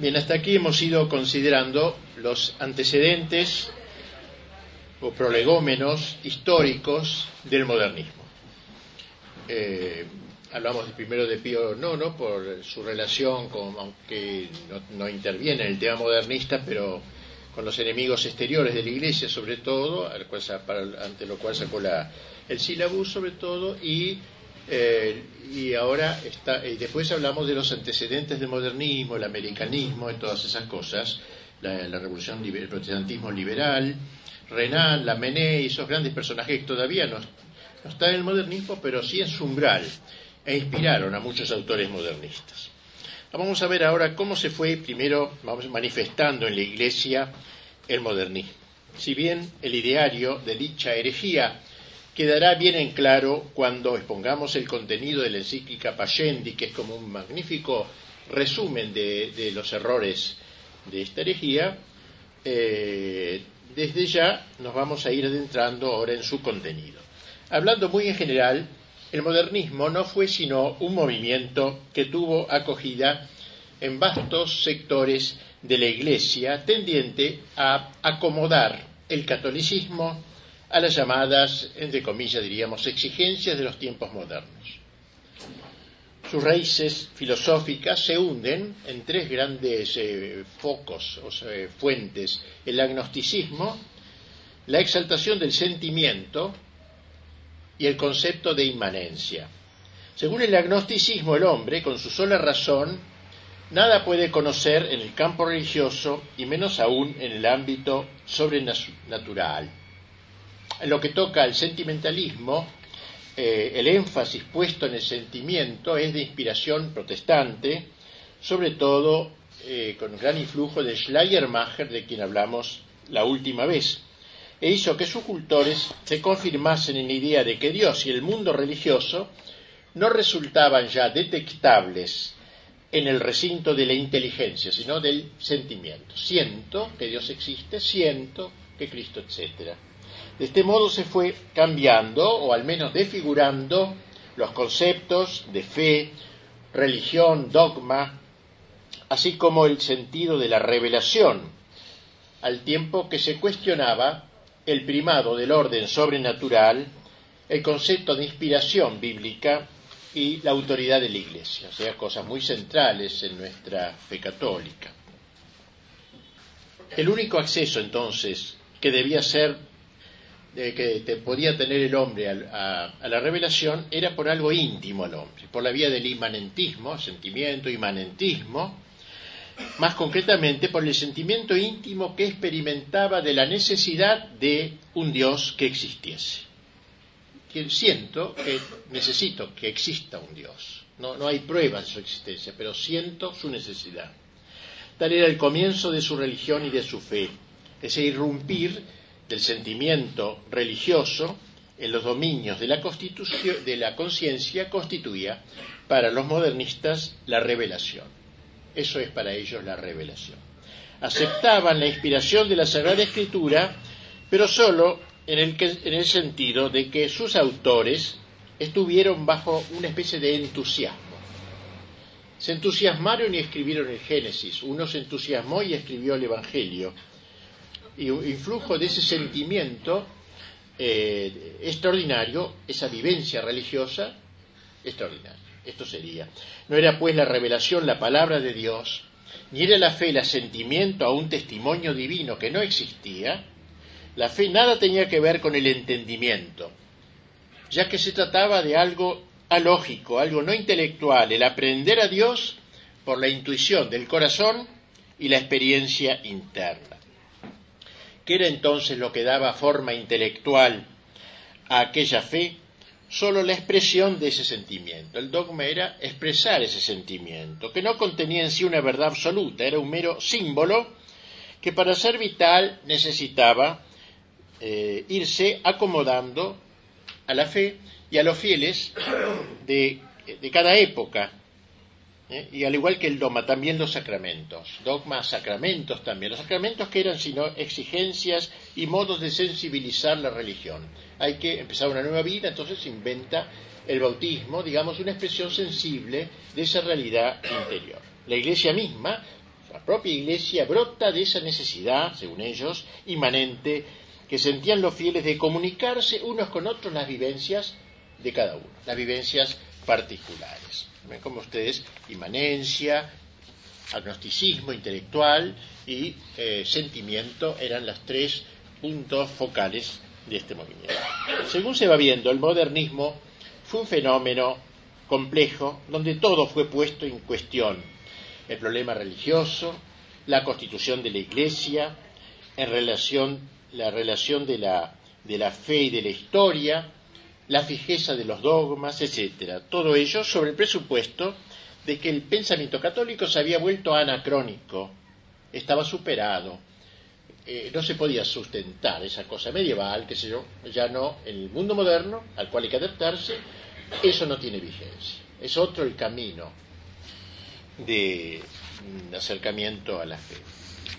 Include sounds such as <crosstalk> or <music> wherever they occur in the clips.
Bien, hasta aquí hemos ido considerando los antecedentes o prolegómenos históricos del modernismo. Eh, hablamos primero de Pío IX por su relación con, aunque no, interviene en el tema modernista, pero con los enemigos exteriores de la Iglesia sobre todo, ante lo cual sacó la, el sílabus sobre todo, y, eh, y ahora está, y después hablamos de los antecedentes del modernismo, el americanismo y todas esas cosas, la, revolución, el protestantismo liberal, Renan, Lamennais, esos grandes personajes que todavía no, no están en el modernismo, pero sí en su umbral e inspiraron a muchos autores modernistas. Vamos a ver ahora cómo se fue primero vamos, manifestando en la Iglesia el modernismo. Si bien el ideario de dicha herejía quedará bien en claro cuando expongamos el contenido de la encíclica Pascendi, que es como un magnífico resumen de, los errores de esta herejía, eh, desde ya nos vamos a ir adentrando ahora en su contenido. Hablando muy en general, el modernismo no fue sino un movimiento que tuvo acogida en vastos sectores de la Iglesia tendiente a acomodar el catolicismo a las llamadas, entre comillas diríamos, exigencias de los tiempos modernos. Sus raíces filosóficas se hunden en tres grandes eh, focos o fuentes, el agnosticismo, la exaltación del sentimiento y el concepto de inmanencia. Según el agnosticismo, el hombre, con su sola razón, nada puede conocer en el campo religioso y menos aún en el ámbito sobrenatural. Lo que toca al sentimentalismo, eh, el énfasis puesto en el sentimiento es de inspiración protestante, sobre todo eh, con gran influjo de Schleiermacher, de quien hablamos la última vez e hizo que sus cultores se confirmasen en la idea de que Dios y el mundo religioso no resultaban ya detectables en el recinto de la inteligencia, sino del sentimiento. Siento que Dios existe, siento que Cristo, etc. De este modo se fue cambiando, o al menos desfigurando, los conceptos de fe, religión, dogma, así como el sentido de la revelación, al tiempo que se cuestionaba el primado del orden sobrenatural, el concepto de inspiración bíblica y la autoridad de la Iglesia, o sea, cosas muy centrales en nuestra fe católica. El único acceso entonces que debía ser, que podía tener el hombre a, la revelación era por algo íntimo al hombre, por la vía del inmanentismo, sentimiento, inmanentismo, más concretamente por el sentimiento íntimo que experimentaba de la necesidad de un Dios que existiese. Siento que necesito que exista un Dios. No, no hay pruebas de su existencia, pero siento su necesidad. Tal era el comienzo de su religión y de su fe, ese irrumpir del sentimiento religioso en los dominios de la, de la conciencia constituía para los modernistas la revelación. Eso es para ellos la revelación. Aceptaban la inspiración de la Sagrada Escritura, pero solo en el, en el sentido de que sus autores estuvieron bajo una especie de entusiasmo. Se entusiasmaron y escribieron el Génesis. Uno se entusiasmó y escribió el Evangelio. Y un influjo de ese sentimiento eh, extraordinario, esa vivencia religiosa extraordinaria. Esto sería. No era pues la revelación la palabra de Dios, ni era la fe el asentimiento a un testimonio divino que no existía. La fe nada tenía que ver con el entendimiento, ya que se trataba de algo alógico, algo no intelectual, el aprender a Dios por la intuición del corazón y la experiencia interna. ¿Qué era entonces lo que daba forma intelectual a aquella fe? solo la expresión de ese sentimiento. El dogma era expresar ese sentimiento, que no contenía en sí una verdad absoluta, era un mero símbolo que para ser vital necesitaba eh, irse acomodando a la fe y a los fieles de cada época. ¿Eh? Y al igual que el dogma, también los sacramentos. Dogmas, sacramentos también. Los sacramentos que eran sino exigencias y modos de sensibilizar la religión hay que empezar una nueva vida, entonces se inventa el bautismo, digamos, una expresión sensible de esa realidad interior. La Iglesia misma la propia Iglesia brota de esa necesidad, según ellos, inmanente que sentían los fieles de comunicarse unos con otros las vivencias de cada uno, las vivencias particulares. Como ustedes, inmanencia, agnosticismo intelectual y eh, sentimiento eran las tres puntos focales de este movimiento. Según se va viendo, el modernismo fue un fenómeno complejo donde todo fue puesto en cuestión. El problema religioso, la constitución de la Iglesia, en relación, la relación de la, de la fe y de la historia, la fijeza de los dogmas, etc. Todo ello sobre el presupuesto de que el pensamiento católico se había vuelto anacrónico, estaba superado, eh, no se podía sustentar esa cosa medieval, que sé yo, ya no, en el mundo moderno al cual hay que adaptarse, eso no tiene vigencia. Es otro el camino de mm, acercamiento a la fe.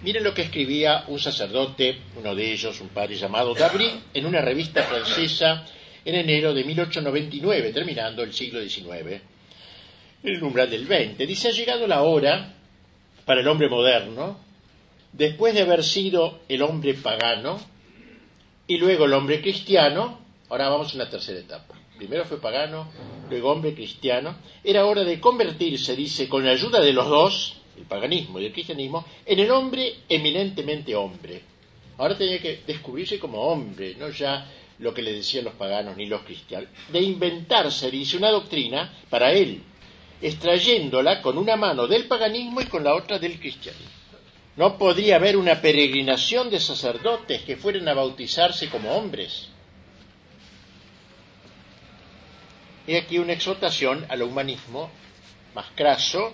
Miren lo que escribía un sacerdote, uno de ellos, un padre llamado Dabry, en una revista francesa en enero de 1899, terminando el siglo XIX, el umbral del XX. Dice, ha llegado la hora para el hombre moderno, después de haber sido el hombre pagano y luego el hombre cristiano, ahora vamos a una tercera etapa. Primero fue pagano, luego hombre cristiano. Era hora de convertirse, dice, con la ayuda de los dos, el paganismo y el cristianismo, en el hombre eminentemente hombre. Ahora tenía que descubrirse como hombre, no ya lo que le decían los paganos ni los cristianos, de inventarse, dice, una doctrina para él, extrayéndola con una mano del paganismo y con la otra del cristianismo. No podría haber una peregrinación de sacerdotes que fueran a bautizarse como hombres. Y aquí una exhortación al humanismo más craso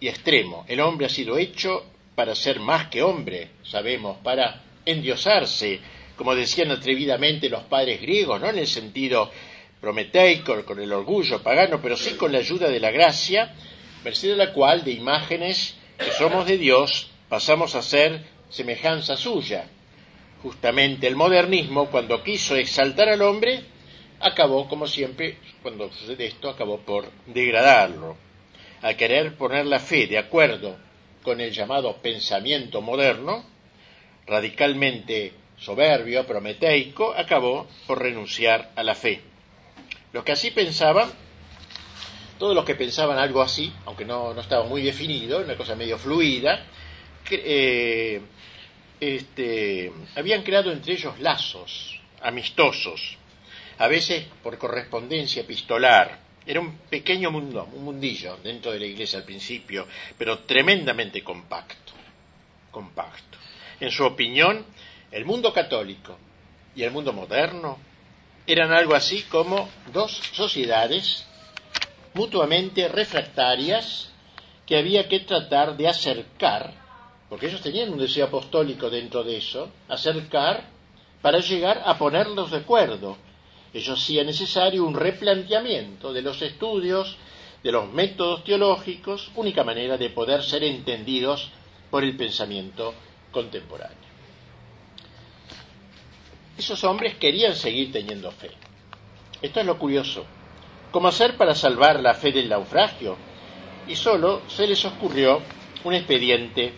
y extremo. El hombre ha sido hecho para ser más que hombre, sabemos, para endiosarse, como decían atrevidamente los padres griegos, no en el sentido prometeico, con el orgullo pagano, pero sí con la ayuda de la gracia, merced a la cual de imágenes que somos de Dios pasamos a ser semejanza suya. Justamente el modernismo, cuando quiso exaltar al hombre, acabó, como siempre, cuando sucede esto, acabó por degradarlo. Al querer poner la fe de acuerdo con el llamado pensamiento moderno, radicalmente soberbio, prometeico, acabó por renunciar a la fe. Los que así pensaban, todos los que pensaban algo así, aunque no, no estaba muy definido, una cosa medio fluida, eh, este, habían creado entre ellos lazos amistosos, a veces por correspondencia epistolar. Era un pequeño mundo, un mundillo dentro de la iglesia al principio, pero tremendamente compacto, compacto. En su opinión, el mundo católico y el mundo moderno eran algo así como dos sociedades mutuamente refractarias que había que tratar de acercar, porque ellos tenían un deseo apostólico dentro de eso, acercar para llegar a ponerlos de acuerdo. Ellos hacían necesario un replanteamiento de los estudios, de los métodos teológicos, única manera de poder ser entendidos por el pensamiento contemporáneo esos hombres querían seguir teniendo fe. Esto es lo curioso. ¿Cómo hacer para salvar la fe del naufragio? Y solo se les ocurrió un expediente,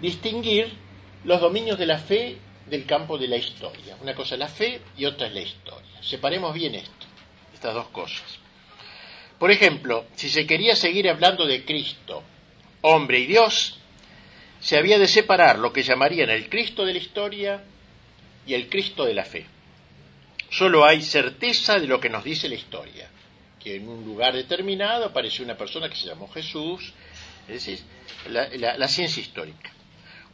distinguir los dominios de la fe del campo de la historia. Una cosa es la fe y otra es la historia. Separemos bien esto, estas dos cosas. Por ejemplo, si se quería seguir hablando de Cristo, hombre y Dios, se había de separar lo que llamarían el Cristo de la historia y el Cristo de la fe. Solo hay certeza de lo que nos dice la historia, que en un lugar determinado apareció una persona que se llamó Jesús, es decir, la, ciencia histórica.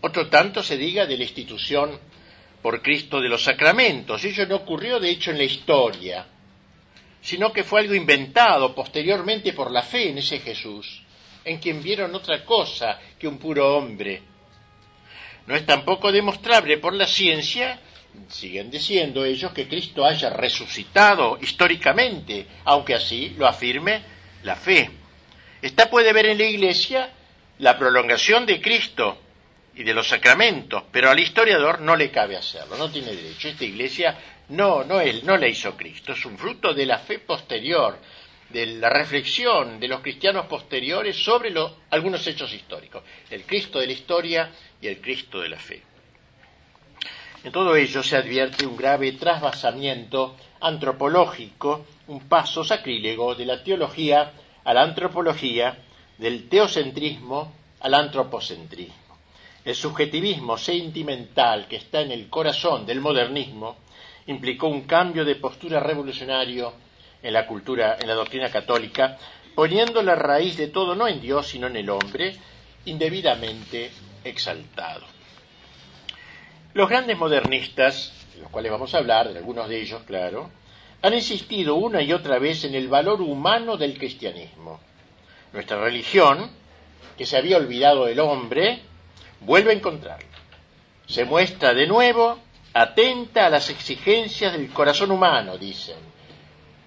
Otro tanto se diga de la institución por Cristo de los sacramentos. Ello no ocurrió, de hecho, en la historia, sino que fue algo inventado posteriormente por la fe en ese Jesús, en quien vieron otra cosa que un puro hombre. No es tampoco demostrable por la ciencia siguen diciendo ellos que Cristo haya resucitado históricamente, aunque así lo afirme la fe. Esta puede ver en la Iglesia la prolongación de Cristo y de los sacramentos, pero al historiador no le cabe hacerlo, no tiene derecho. Esta Iglesia no, no, él, no la hizo Cristo, es un fruto de la fe posterior. de la reflexión de los cristianos posteriores sobre algunos hechos históricos, el Cristo de la historia y el Cristo de la fe. En todo ello se advierte un grave trasvasamiento antropológico, un paso sacrílego de la teología a la antropología, del teocentrismo al antropocentrismo. El subjetivismo sentimental que está en el corazón del modernismo implicó un cambio de postura revolucionario en la cultura, en la doctrina católica, poniendo la raíz de todo no en Dios, sino en el hombre, indebidamente exaltado. Los grandes modernistas, de los cuales vamos a hablar, de algunos de ellos, claro, han insistido una y otra vez en el valor humano del cristianismo. Nuestra religión, que se había olvidado del hombre, vuelve a encontrarlo. Se muestra de nuevo atenta a las exigencias del corazón humano, dicen.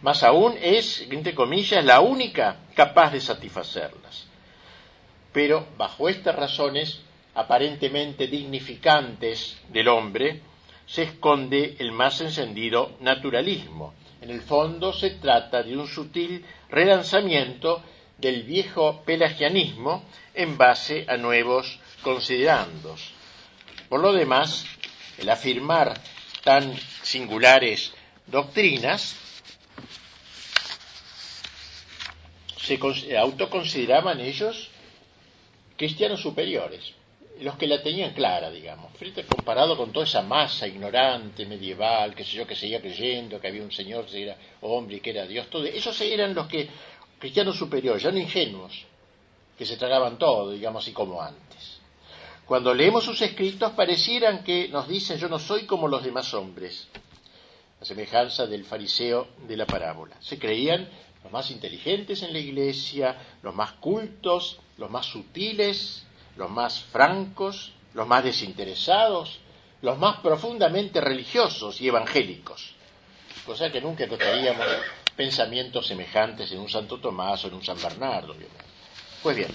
Más aún es, entre comillas, la única capaz de satisfacerlas. Pero bajo estas razones aparentemente dignificantes del hombre, se esconde el más encendido naturalismo. En el fondo se trata de un sutil relanzamiento del viejo pelagianismo en base a nuevos considerandos. Por lo demás, el afirmar tan singulares doctrinas, se autoconsideraban ellos cristianos superiores, los que la tenían clara, digamos, frente comparado con toda esa masa ignorante, medieval, que sé yo, que seguía creyendo que había un Señor que era hombre y que era Dios, todo, esos eran los que, cristianos superiores, ya no ingenuos, que se tragaban todo, digamos así como antes. Cuando leemos sus escritos parecieran que nos dicen yo no soy como los demás hombres, la semejanza del fariseo de la parábola. Se creían los más inteligentes en la iglesia, los más cultos, los más sutiles, los más francos, los más desinteresados, los más profundamente religiosos y evangélicos, cosa que nunca encontraríamos pensamientos semejantes en un Santo Tomás o en un San Bernardo. Pues bien,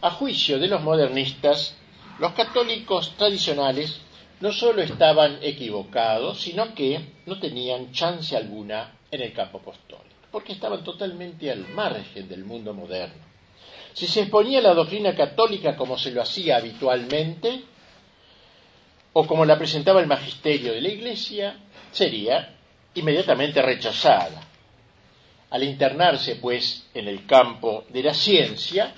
a juicio de los modernistas, los católicos tradicionales no solo estaban equivocados, sino que no tenían chance alguna en el campo apostólico, porque estaban totalmente al margen del mundo moderno. Si se exponía la doctrina católica como se lo hacía habitualmente, o como la presentaba el magisterio de la Iglesia, sería inmediatamente rechazada. Al internarse, pues, en el campo de la ciencia,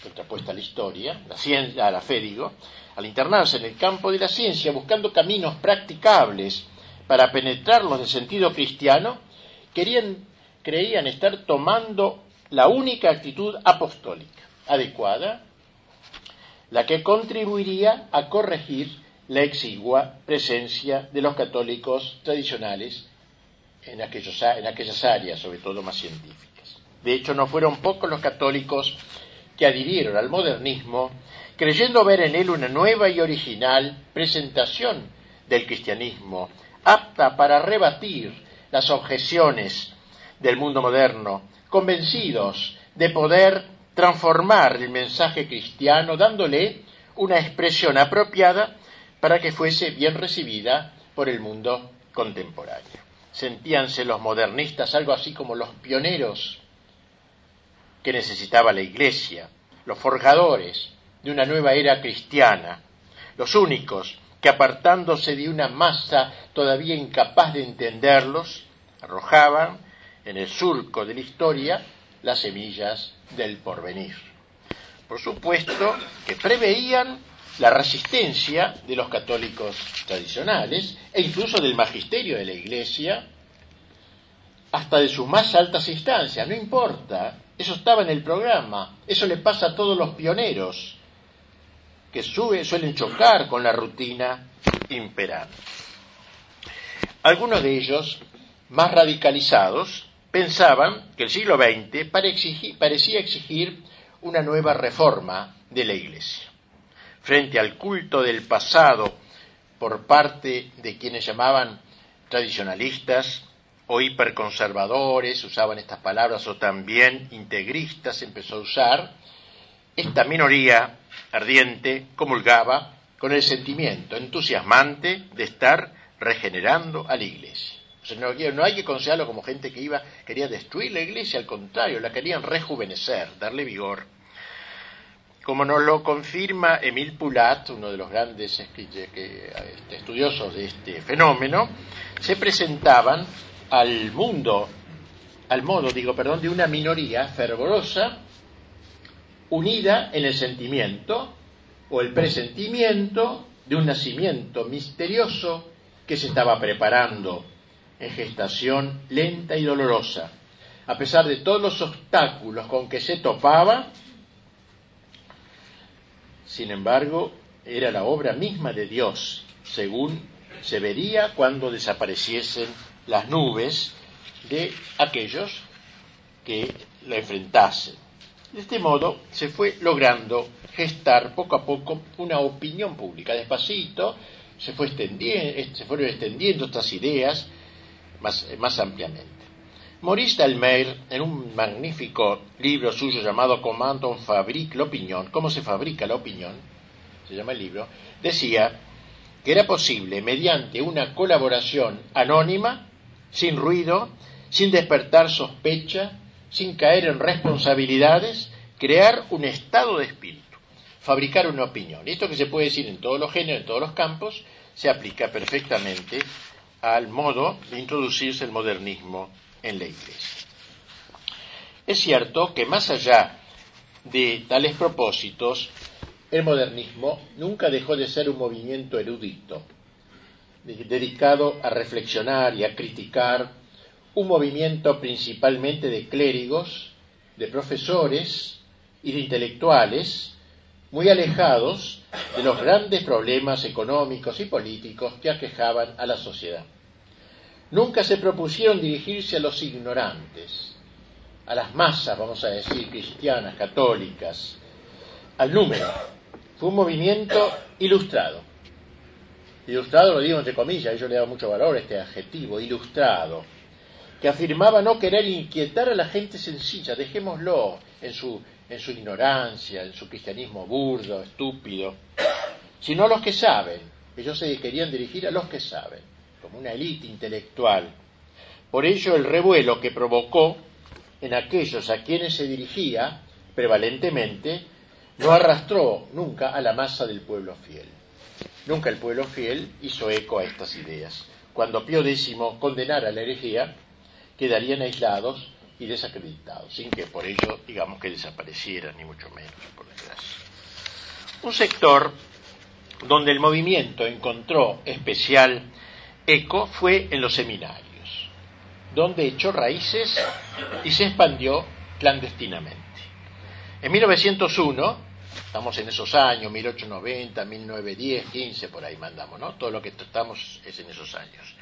contrapuesta a la historia, la ciencia, a la fe digo, al internarse en el campo de la ciencia buscando caminos practicables para penetrarlos de sentido cristiano, querían, creían estar tomando la única actitud apostólica adecuada, la que contribuiría a corregir la exigua presencia de los católicos tradicionales en, en aquellas áreas, sobre todo más científicas. De hecho, no fueron pocos los católicos que adhirieron al modernismo, creyendo ver en él una nueva y original presentación del cristianismo, apta para rebatir las objeciones del mundo moderno convencidos de poder transformar el mensaje cristiano dándole una expresión apropiada para que fuese bien recibida por el mundo contemporáneo. Sentíanse los modernistas algo así como los pioneros que necesitaba la Iglesia, los forjadores de una nueva era cristiana, los únicos que apartándose de una masa todavía incapaz de entenderlos, arrojaban en el surco de la historia las semillas del porvenir. Por supuesto que preveían la resistencia de los católicos tradicionales e incluso del magisterio de la Iglesia, hasta de sus más altas instancias, no importa, eso estaba en el programa, eso le pasa a todos los pioneros que suelen chocar con la rutina imperante. Algunos de ellos, más radicalizados, pensaban que el siglo XX parecía exigir una nueva reforma de la Iglesia. Frente al culto del pasado por parte de quienes llamaban tradicionalistas o hiperconservadores, usaban estas palabras, o también integristas empezó a usar, esta minoría ardiente comulgaba con el sentimiento entusiasmante de estar regenerando a la Iglesia. No, hay que considerarlo como gente que iba, quería destruir la iglesia, al contrario, la querían rejuvenecer, darle vigor. Como nos lo confirma Emile Poulat, uno de los grandes este, estudiosos de este fenómeno, se presentaban al mundo, al modo, digo, perdón, de una minoría fervorosa, unida en el sentimiento o el presentimiento de un nacimiento misterioso que se estaba preparando en gestación lenta y dolorosa. A pesar de todos los obstáculos con que se topaba, sin embargo, era la obra misma de Dios, según se vería cuando desapareciesen las nubes de aquellos que la enfrentasen. De este modo se fue logrando gestar poco a poco una opinión pública. Despacito se, fue extendiendo, fueron extendiendo estas ideas más, más ampliamente. Maurice en un magnífico libro suyo llamado Comment on fabrique l'opinion, ¿cómo se fabrica la opinión? Se llama el libro, decía que era posible, mediante una colaboración anónima, sin ruido, sin despertar sospecha, sin caer en responsabilidades, crear un estado de espíritu, fabricar una opinión. Esto que se puede decir en todos los géneros, en todos los campos, se aplica perfectamente al modo de introducirse el modernismo en la Iglesia. Es cierto que más allá de tales propósitos, el modernismo nunca dejó de ser un movimiento erudito, dedicado a reflexionar y a criticar, un movimiento principalmente de clérigos, de profesores y de intelectuales, muy alejados de los grandes problemas económicos y políticos que aquejaban a la sociedad. Nunca se propusieron dirigirse a los ignorantes, a las masas, vamos a decir, cristianas, católicas, al número. Fue un movimiento ilustrado. Ilustrado lo digo entre comillas, yo le daba mucho valor a este adjetivo, ilustrado, que afirmaba no querer inquietar a la gente sencilla, dejémoslo en su, en su ignorancia, en su cristianismo burdo, estúpido, sino a los que saben. Ellos se querían dirigir a los que saben como una élite intelectual. Por ello el revuelo que provocó en aquellos a quienes se dirigía, prevalentemente, no arrastró nunca a la masa del pueblo fiel. Nunca el pueblo fiel hizo eco a estas ideas. Cuando Pío X condenara la herejía, quedarían aislados y desacreditados, sin que por ello digamos que desaparecieran, ni mucho menos, por desgracia. Un sector donde el movimiento encontró especial eco fue en los seminarios, donde echó raíces y se expandió clandestinamente. En 1901, estamos en esos años, 1890, 1910, 15, por ahí mandamos, ¿no? Todo lo que estamos es en esos años.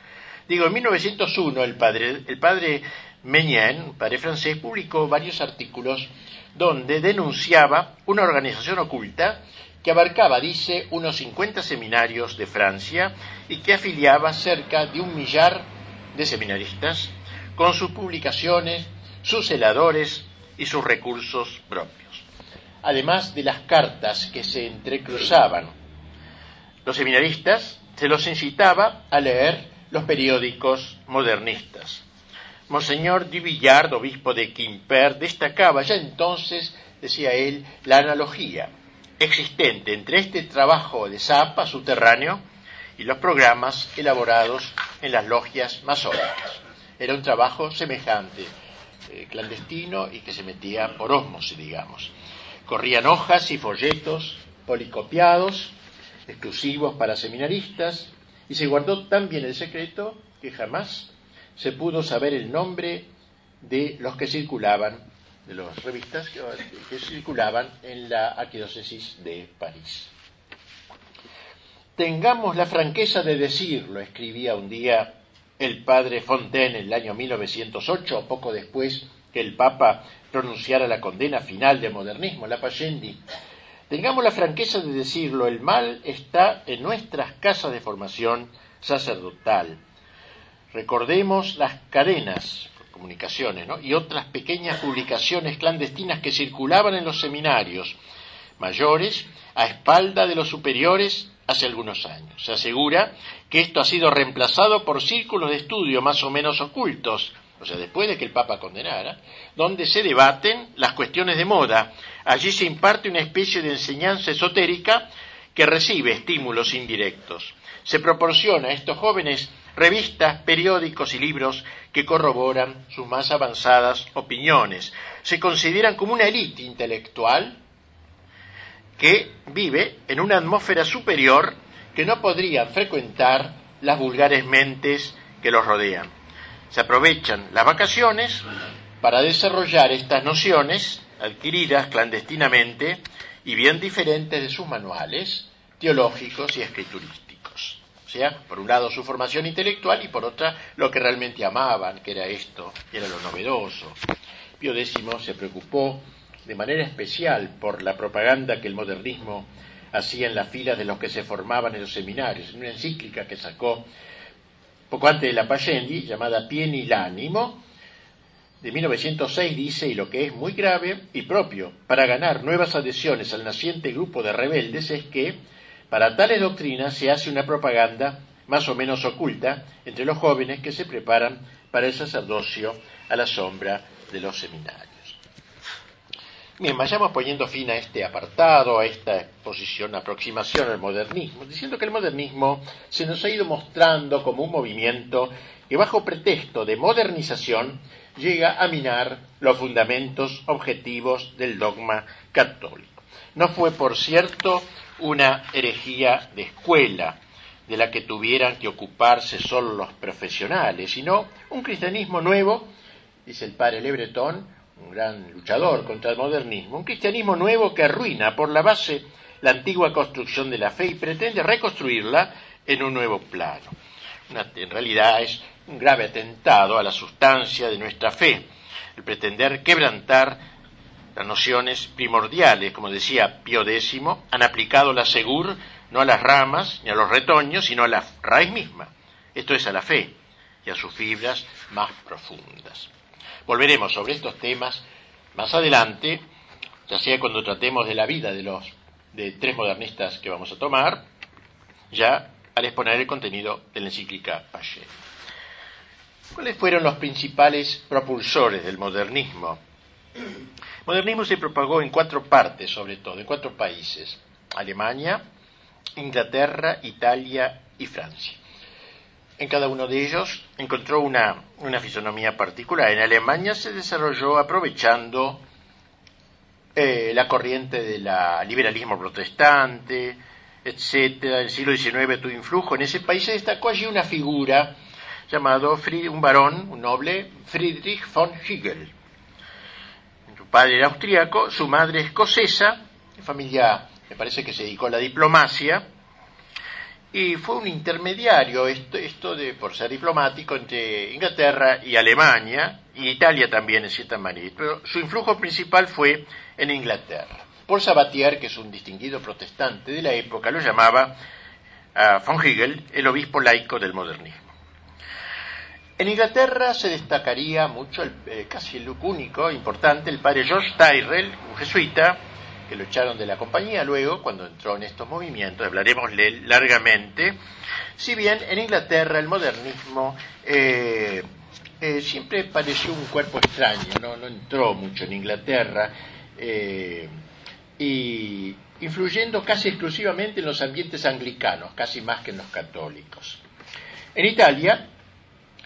Digo, en 1901 el padre, el padre Meñén, padre francés, publicó varios artículos donde denunciaba una organización oculta que abarcaba, dice, unos 50 seminarios de Francia y que afiliaba cerca de un millar de seminaristas con sus publicaciones, sus celadores y sus recursos propios, además de las cartas que se entrecruzaban. Los seminaristas se los incitaba a leer los periódicos modernistas. Monseñor Duvillard, obispo de Quimper, destacaba ya entonces, decía él, la analogía existente entre este trabajo de zapa subterráneo y los programas elaborados en las logias masónicas. Era un trabajo semejante, eh, clandestino y que se metía por osmosis, digamos. Corrían hojas y folletos policopiados, exclusivos para seminaristas, y se guardó tan bien el secreto que jamás se pudo saber el nombre de los que circulaban de las revistas que, circulaban en la arquidiócesis de París. Tengamos la franqueza de decirlo, escribía un día el padre Fontaine en el año 1908, poco después que el Papa pronunciara la condena final del modernismo, la Payendi. Tengamos la franqueza de decirlo, el mal está en nuestras casas de formación sacerdotal. Recordemos las cadenas y otras pequeñas publicaciones clandestinas que circulaban en los seminarios mayores a espalda de los superiores hace algunos años. Se asegura que esto ha sido reemplazado por círculos de estudio más o menos ocultos, o sea, después de que el Papa condenara, donde se debaten las cuestiones de moda. Allí se imparte una especie de enseñanza esotérica que recibe estímulos indirectos. Se proporciona a estos jóvenes revistas, periódicos y libros que corroboran sus más avanzadas opiniones. Se consideran como una élite intelectual que vive en una atmósfera superior que no podrían frecuentar las vulgares mentes que los rodean. Se aprovechan las vacaciones para desarrollar estas nociones adquiridas clandestinamente y bien diferentes de sus manuales teológicos y escriturísticos. Sea, por un lado su formación intelectual y por otra lo que realmente amaban, que era esto, que era lo novedoso. Pío X se preocupó de manera especial por la propaganda que el modernismo hacía en las filas de los que se formaban en los seminarios, en una encíclica que sacó poco antes de la Payendi, llamada Pieni l'Ánimo, de 1906 dice, y lo que es muy grave y propio para ganar nuevas adhesiones al naciente grupo de rebeldes es que, para tales doctrinas, se hace una propaganda más o menos oculta entre los jóvenes que se preparan para el sacerdocio a la sombra de los seminarios. Bien, vayamos poniendo fin a este apartado, a esta exposición, aproximación al modernismo, diciendo que el modernismo se nos ha ido mostrando como un movimiento que bajo pretexto de modernización llega a minar los fundamentos objetivos del dogma católico. No fue, por cierto, una herejía de escuela de la que tuvieran que ocuparse solo los profesionales, sino un cristianismo nuevo, dice el padre Lebretón, un gran luchador contra el modernismo, un cristianismo nuevo que arruina por la base la antigua construcción de la fe y pretende reconstruirla en un nuevo plano. en realidad es un grave atentado a la sustancia de nuestra fe, el pretender quebrantar las nociones primordiales, como decía Pío X, han aplicado la segur no a las ramas ni a los retoños, sino a la raíz misma, esto es a la fe y a sus fibras más profundas. Volveremos sobre estos temas más adelante, ya sea cuando tratemos de la vida de los de tres modernistas que vamos a tomar, ya al exponer el contenido de la encíclica Pache. ¿Cuáles fueron los principales propulsores del modernismo? Modernismo se propagó en cuatro partes, sobre todo, en cuatro países: Alemania, Inglaterra, Italia y Francia en cada uno de ellos encontró una, fisonomía particular. En Alemania se desarrolló aprovechando eh, la corriente del liberalismo protestante, etcétera. El siglo XIX tuvo influjo. En ese país se destacó allí una figura llamado un varón, un noble, Friedrich von Hegel. Padre era austríaco, su madre escocesa, familia me parece que se dedicó a la diplomacia, y fue un intermediario esto, de por ser diplomático entre Inglaterra y Alemania y Italia también en cierta manera. Pero su influjo principal fue en Inglaterra. Paul Sabatier que es un distinguido protestante de la época lo llamaba a von Hegel el obispo laico del modernismo en Inglaterra se destacaría mucho, el, eh, casi el único, importante, el padre George Tyrrell, un jesuita, que lo echaron de la compañía luego, cuando entró en estos movimientos, hablaremos largamente, si bien en Inglaterra el modernismo eh, eh, siempre pareció un cuerpo extraño, no, entró mucho en Inglaterra, y influyendo casi exclusivamente en los ambientes anglicanos, casi más que en los católicos. En Italia,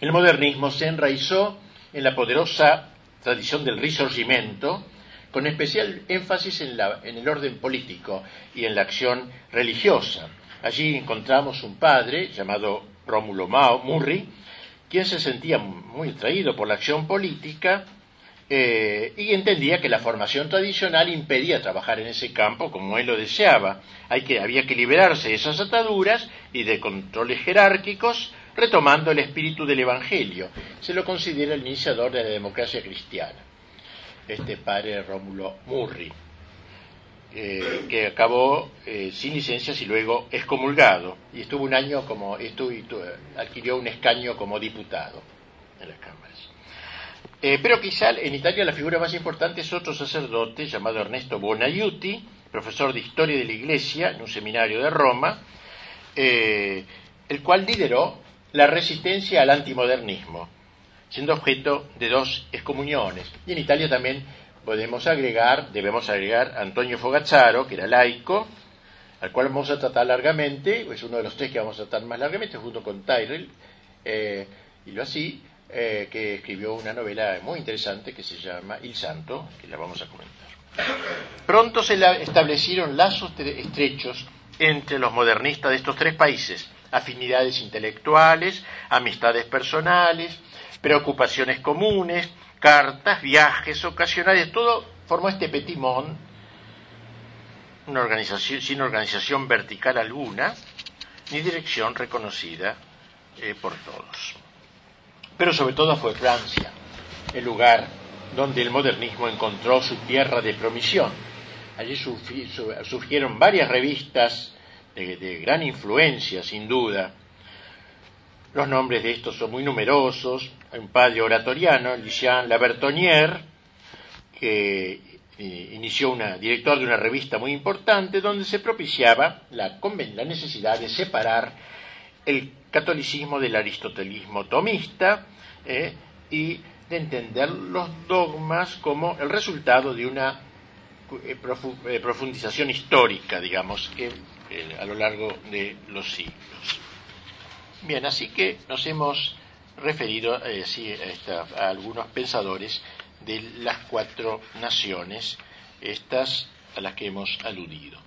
el modernismo se enraizó en la poderosa tradición del Risorgimento, con especial énfasis en, el orden político y en la acción religiosa. Allí encontramos un padre llamado Rómulo Mao, Murri, quien se sentía muy atraído por la acción política eh, y entendía que la formación tradicional impedía trabajar en ese campo como él lo deseaba. Que, había que liberarse de esas ataduras y de controles jerárquicos, retomando el espíritu del Evangelio. Se lo considera el iniciador de la democracia cristiana este padre Rómulo Murri, eh, que acabó eh, sin licencias y luego excomulgado, y estuvo un año como, estuvo, adquirió un escaño como diputado en las cámaras. Eh, pero quizá en Italia la figura más importante es otro sacerdote llamado Ernesto Bonaiuti, profesor de historia de la Iglesia en un seminario de Roma, el cual lideró la resistencia al antimodernismo, siendo objeto de dos excomuniones. Y en Italia también podemos agregar, debemos agregar a Antonio Fogazzaro, que era laico, al cual vamos a tratar largamente, es uno de los tres que vamos a tratar más largamente, junto con Tyrell, eh, y lo así, eh, que escribió una novela muy interesante que se llama Il Santo, que la vamos a comentar. Pronto se establecieron lazos estrechos entre los modernistas de estos tres países, afinidades intelectuales, amistades personales, preocupaciones comunes, cartas, viajes ocasionales, todo formó este petit monde, una organización, sin organización vertical alguna, ni dirección reconocida eh, por todos. Pero sobre todo fue Francia, el lugar donde el modernismo encontró su tierra de promisión. Allí surgieron varias revistas de, gran influencia, sin duda. Los nombres de estos son muy numerosos. un padre oratoriano, Lucien Labertonnière, que eh, inició una, director de una revista muy importante donde se propiciaba la, la necesidad de separar el catolicismo del aristotelismo tomista eh, y de entender los dogmas como el resultado de una profundización histórica, digamos, a lo largo de los siglos. Bien, así que nos hemos referido a, algunos pensadores de las cuatro naciones, estas a las que hemos aludido.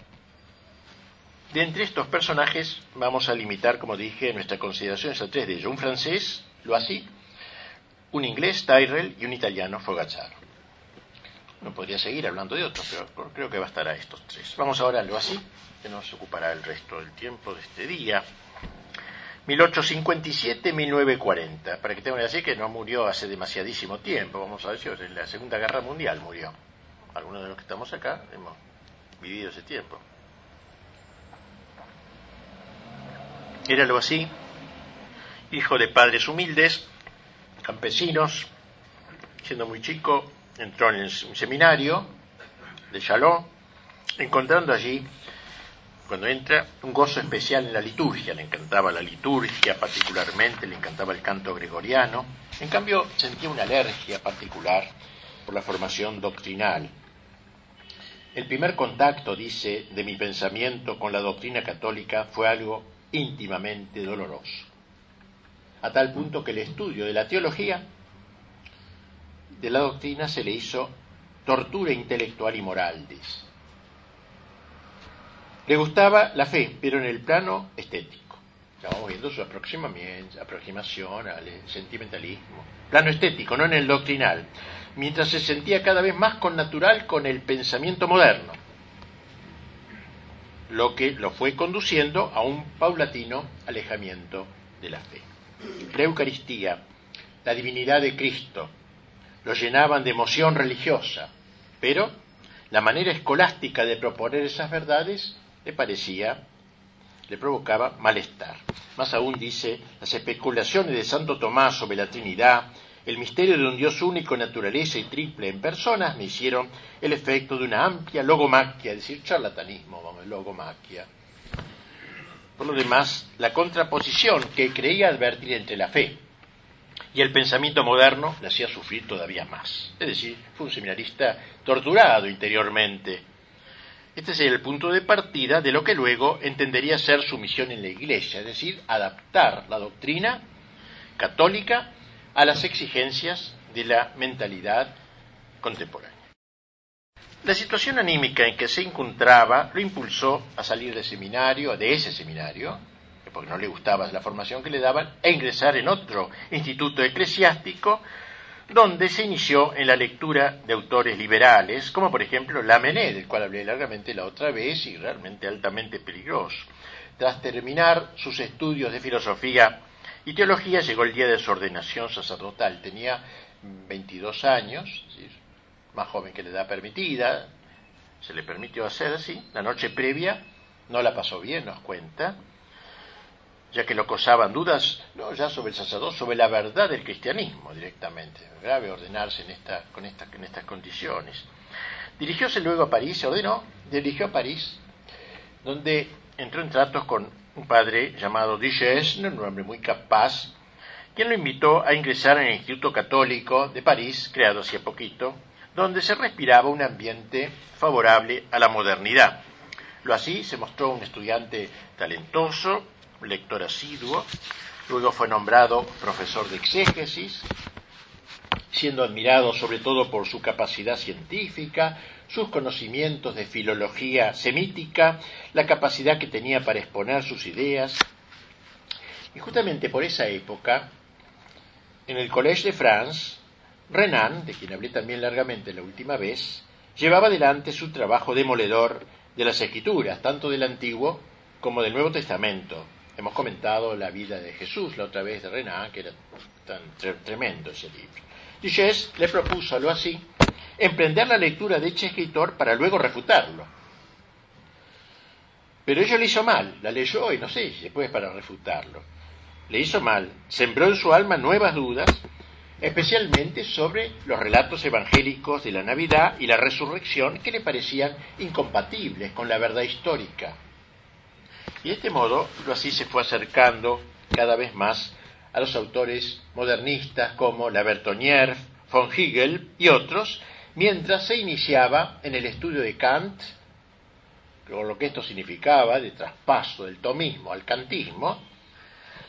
De entre estos personajes vamos a limitar, como dije, nuestras consideraciones a tres de ellos. Un francés, lo así, un inglés, Tyrrell, y un italiano, Fogazzaro. No podría seguir hablando de otros, pero creo que bastará estos tres. Vamos ahora a lo así, que nos ocupará el resto del tiempo de este día. 1857-1940, para que tengan así que no murió hace demasiadísimo tiempo, vamos a decir, en la Segunda Guerra Mundial murió. Algunos de los que estamos acá hemos vivido ese tiempo. Era algo así, hijo de padres humildes, campesinos, siendo muy chico, entró en un seminario de Chalon, encontrando allí, cuando entra, un gozo especial en la liturgia, le encantaba la liturgia particularmente, le encantaba el canto gregoriano, en cambio sentía una alergia particular por la formación doctrinal. El primer contacto, dice, de mi pensamiento con la doctrina católica fue algo íntimamente doloroso, a tal punto que el estudio de la teología, de la doctrina, se le hizo tortura intelectual y moral. Le gustaba la fe, pero en el plano estético. Estamos viendo su aproximación al sentimentalismo. Plano estético, no en el doctrinal. Mientras se sentía cada vez más con natural con el pensamiento moderno lo que lo fue conduciendo a un paulatino alejamiento de la fe. La Eucaristía, la divinidad de Cristo, lo llenaban de emoción religiosa, pero la manera escolástica de proponer esas verdades le parecía, le provocaba malestar. Más aún dice, las especulaciones de Santo Tomás sobre la Trinidad el misterio de un Dios único, naturaleza y triple en personas me hicieron el efecto de una amplia logomaquia, es decir, charlatanismo, logomaquia. Por lo demás, la contraposición que creía advertir entre la fe y el pensamiento moderno le hacía sufrir todavía más. Es decir, fue un seminarista torturado interiormente. Este sería el punto de partida de lo que luego entendería ser su misión en la Iglesia, es decir, adaptar la doctrina católica a las exigencias de la mentalidad contemporánea. La situación anímica en que se encontraba lo impulsó a salir del seminario, de ese seminario, porque no le gustaba la formación que le daban, e ingresar en otro instituto eclesiástico, donde se inició en la lectura de autores liberales, como por ejemplo Lamennais, del cual hablé largamente la otra vez y realmente altamente peligroso. Tras terminar sus estudios de filosofía y teología llegó el día de su ordenación sacerdotal. Tenía 22 años, más joven que la edad permitida, se le permitió hacer así. La noche previa no la pasó bien, nos cuenta, ya que lo acosaban dudas, no ya sobre el sacerdote, sobre la verdad del cristianismo directamente. Grave ordenarse en, esta, con en estas condiciones. Dirigióse luego a París, se ordenó, dirigió a París, donde entró en tratos con un padre llamado Duchesne, un hombre muy capaz, quien lo invitó a ingresar en el Instituto Católico de París, creado hacía poquito, donde se respiraba un ambiente favorable a la modernidad. Lo así se mostró un estudiante talentoso, lector asiduo, luego fue nombrado profesor de exégesis, siendo admirado sobre todo por su capacidad científica, sus conocimientos de filología semítica, la capacidad que tenía para exponer sus ideas. Y justamente por esa época, en el Collège de France, Renan, de quien hablé también largamente la última vez, llevaba adelante su trabajo demoledor de las escrituras, tanto del Antiguo como del Nuevo Testamento. Hemos comentado la vida de Jesús la otra vez de Renan, que era tan tremendo ese libro. Duchesse le propuso, lo así, emprender la lectura de este escritor para luego refutarlo. Pero ella le hizo mal, la leyó y no sé, después para refutarlo. Le hizo mal, sembró en su alma nuevas dudas, especialmente sobre los relatos evangélicos de la Navidad y la resurrección que le parecían incompatibles con la verdad histórica. Y de este modo, así se fue acercando cada vez más a los autores modernistas como la Bertonier, von Hegel y otros, mientras se iniciaba en el estudio de Kant, con lo que esto significaba de traspaso del tomismo al kantismo,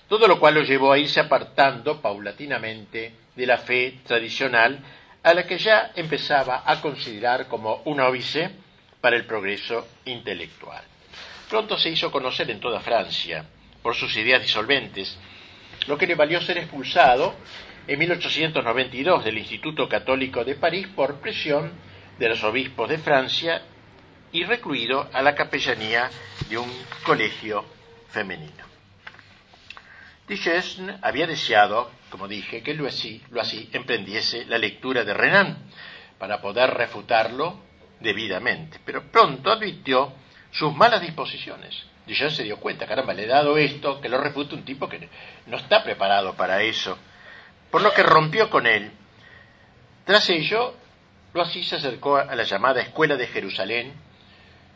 todo lo cual lo llevó a irse apartando paulatinamente de la fe tradicional a la que ya empezaba a considerar como un óbice para el progreso intelectual. Pronto se hizo conocer en toda Francia por sus ideas disolventes, lo que le valió ser expulsado en 1892 del Instituto Católico de París por presión de los obispos de Francia y recluido a la capellanía de un colegio femenino. Duchesne había deseado, como dije, que lo así, lo así emprendiese la lectura de Renan para poder refutarlo debidamente, pero pronto advirtió sus malas disposiciones. Duchesne se dio cuenta, caramba, le he dado esto, que lo refute un tipo que no está preparado para eso por lo que rompió con él. Tras ello, lo así se acercó a la llamada Escuela de Jerusalén,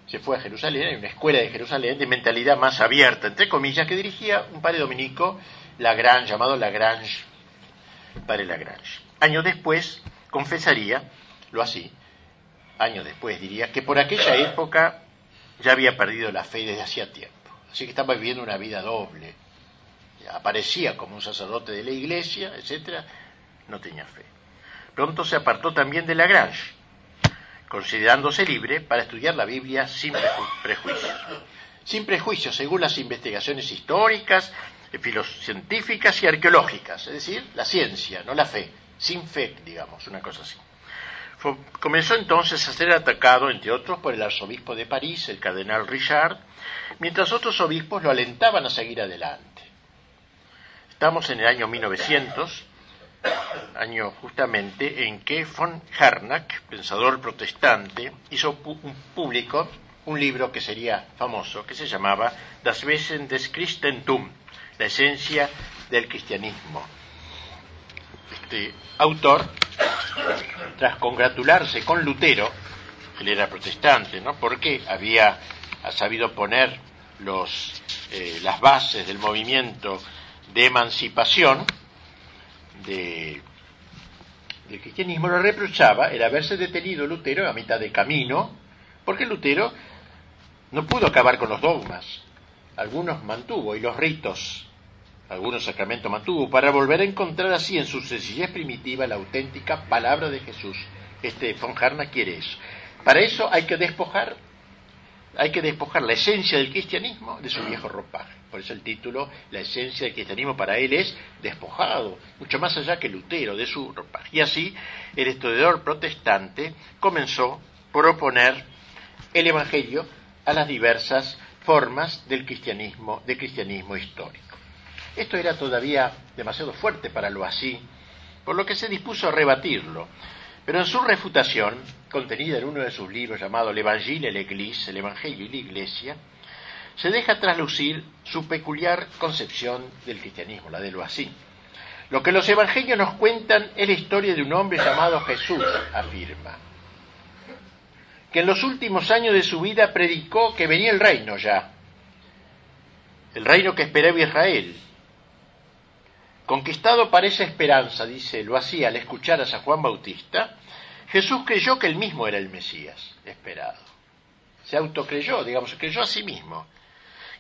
se fue a Jerusalén, hay una escuela de Jerusalén de mentalidad más abierta, entre comillas, que dirigía un padre dominico, Lagrange, llamado Lagrange, padre Lagrange. Años después, confesaría, lo así, años después diría, que por aquella época ya había perdido la fe desde hacía tiempo. Así que estaba viviendo una vida doble, aparecía como un sacerdote de la iglesia, etcétera, no tenía fe. Pronto se apartó también de Lagrange, considerándose libre para estudiar la Biblia sin prejuicios. Sin prejuicios, según las investigaciones históricas, filocientíficas y arqueológicas, es decir, la ciencia, no la fe, sin fe, digamos, una cosa así. Comenzó entonces a ser atacado, entre otros, por el arzobispo de París, el cardenal Richard, mientras otros obispos lo alentaban a seguir adelante. Estamos en el año 1900, año justamente en que von Harnack, pensador protestante, hizo público un libro que sería famoso, que se llamaba Das Wesen des Christentum, la esencia del cristianismo. Este autor, tras congratularse con Lutero, él era protestante, ¿no? Porque había sabido poner eh, las bases del movimiento de emancipación de, cristianismo lo reprochaba el haberse detenido Lutero a mitad de camino, porque Lutero no pudo acabar con los dogmas, algunos mantuvo y los ritos, algunos sacramentos mantuvo, para volver a encontrar así en su sencillez primitiva la auténtica palabra de Jesús. Este von quiere eso. Para eso hay que despojar hay que despojar la esencia del cristianismo de su viejo ropaje. Por eso el título, la esencia del cristianismo para él es despojado, mucho más allá que Lutero de su ropaje. Y así el estudiador protestante comenzó por oponer el Evangelio a las diversas formas del cristianismo, del cristianismo histórico. Esto era todavía demasiado fuerte para lo así, por lo que se dispuso a rebatirlo. Pero en su refutación, contenida en uno de sus libros llamado L'Evangile et l'Église, el Evangelio y la Iglesia, se deja traslucir su peculiar concepción del cristianismo, la de lo así. Lo que los evangelios nos cuentan es la historia de un hombre llamado Jesús, afirma, que en los últimos años de su vida predicó que venía el reino ya, el reino que esperaba Israel. Conquistado para esa esperanza, dice, lo hacía al escuchar a San Juan Bautista, Jesús creyó que él mismo era el Mesías esperado. Se autocreyó, digamos, creyó a sí mismo,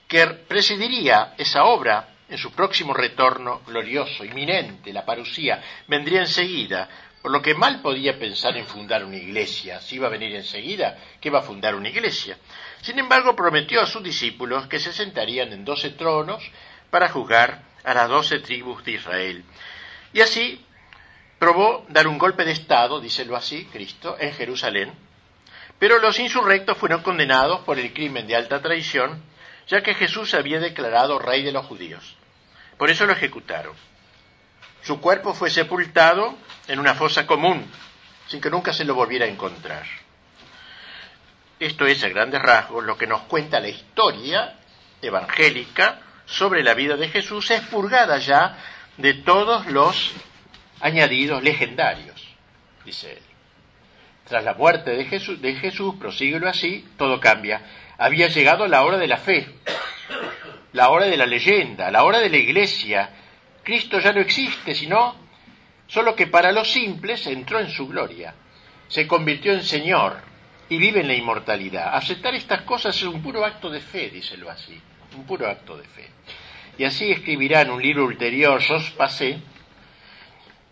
que presidiría esa obra en su próximo retorno glorioso, inminente, la parucía, vendría enseguida, por lo que mal podía pensar en fundar una iglesia. Si iba a venir enseguida, que iba a fundar una iglesia. Sin embargo, prometió a sus discípulos que se sentarían en doce tronos para juzgar a las doce tribus de Israel. Y así probó dar un golpe de Estado, díselo así, Cristo, en Jerusalén, pero los insurrectos fueron condenados por el crimen de alta traición, ya que Jesús se había declarado rey de los judíos. Por eso lo ejecutaron. Su cuerpo fue sepultado en una fosa común, sin que nunca se lo volviera a encontrar. Esto es, a grandes rasgos, lo que nos cuenta la historia evangélica sobre la vida de Jesús, expurgada ya de todos los añadidos legendarios, dice él. Tras la muerte de Jesús, de Jesús, prosíguelo así, todo cambia. Había llegado la hora de la fe, la hora de la leyenda, la hora de la iglesia. Cristo ya no existe, sino solo que para los simples entró en su gloria. Se convirtió en Señor y vive en la inmortalidad. Aceptar estas cosas es un puro acto de fe, díselo así, un puro acto de fe. Y así escribirá en un libro ulterior, Jos Passé,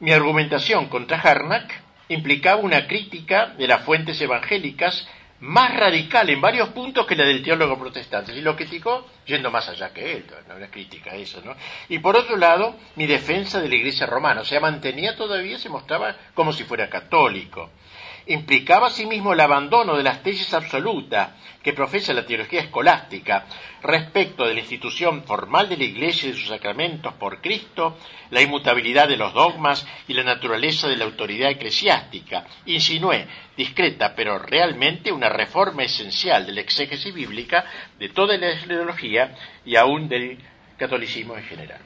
mi argumentación contra Harnack implicaba una crítica de las fuentes evangélicas más radical en varios puntos que la del teólogo protestante. Y lo criticó yendo más allá que él, no una crítica eso, ¿no? Y por otro lado, mi defensa de la Iglesia romana, o sea, mantenía todavía, se mostraba como si fuera católico implicaba asimismo el abandono de las tesis absolutas que profesa la teología escolástica respecto de la institución formal de la Iglesia y de sus sacramentos por Cristo, la inmutabilidad de los dogmas y la naturaleza de la autoridad eclesiástica. Insinué, discreta pero realmente, una reforma esencial de la exégesis bíblica de toda la ideología y aún del catolicismo en general.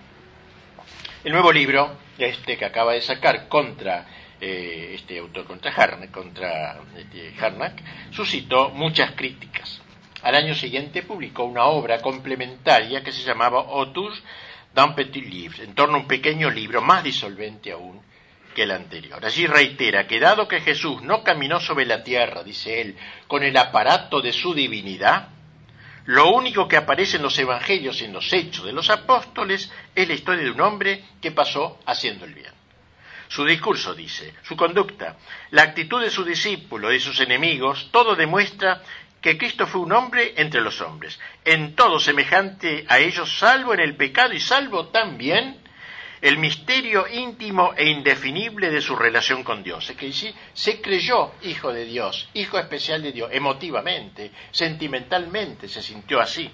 El nuevo libro, este que acaba de sacar contra eh, este autor contra, Harnack, este, Harnack, suscitó muchas críticas. Al año siguiente publicó una obra complementaria que se llamaba Autour d'un petit livre, en torno a un pequeño libro más disolvente aún que el anterior. Allí reitera que dado que Jesús no caminó sobre la tierra, dice él, con el aparato de su divinidad, lo único que aparece en los evangelios y en los hechos de los apóstoles es la historia de un hombre que pasó haciendo el bien. Su discurso, dice, su conducta, la actitud de su discípulo y sus enemigos, todo demuestra que Cristo fue un hombre entre los hombres, en todo semejante a ellos, salvo en el pecado y salvo también el misterio íntimo e indefinible de su relación con Dios. Es que se creyó hijo de Dios, hijo especial de Dios, emotivamente, sentimentalmente se sintió así.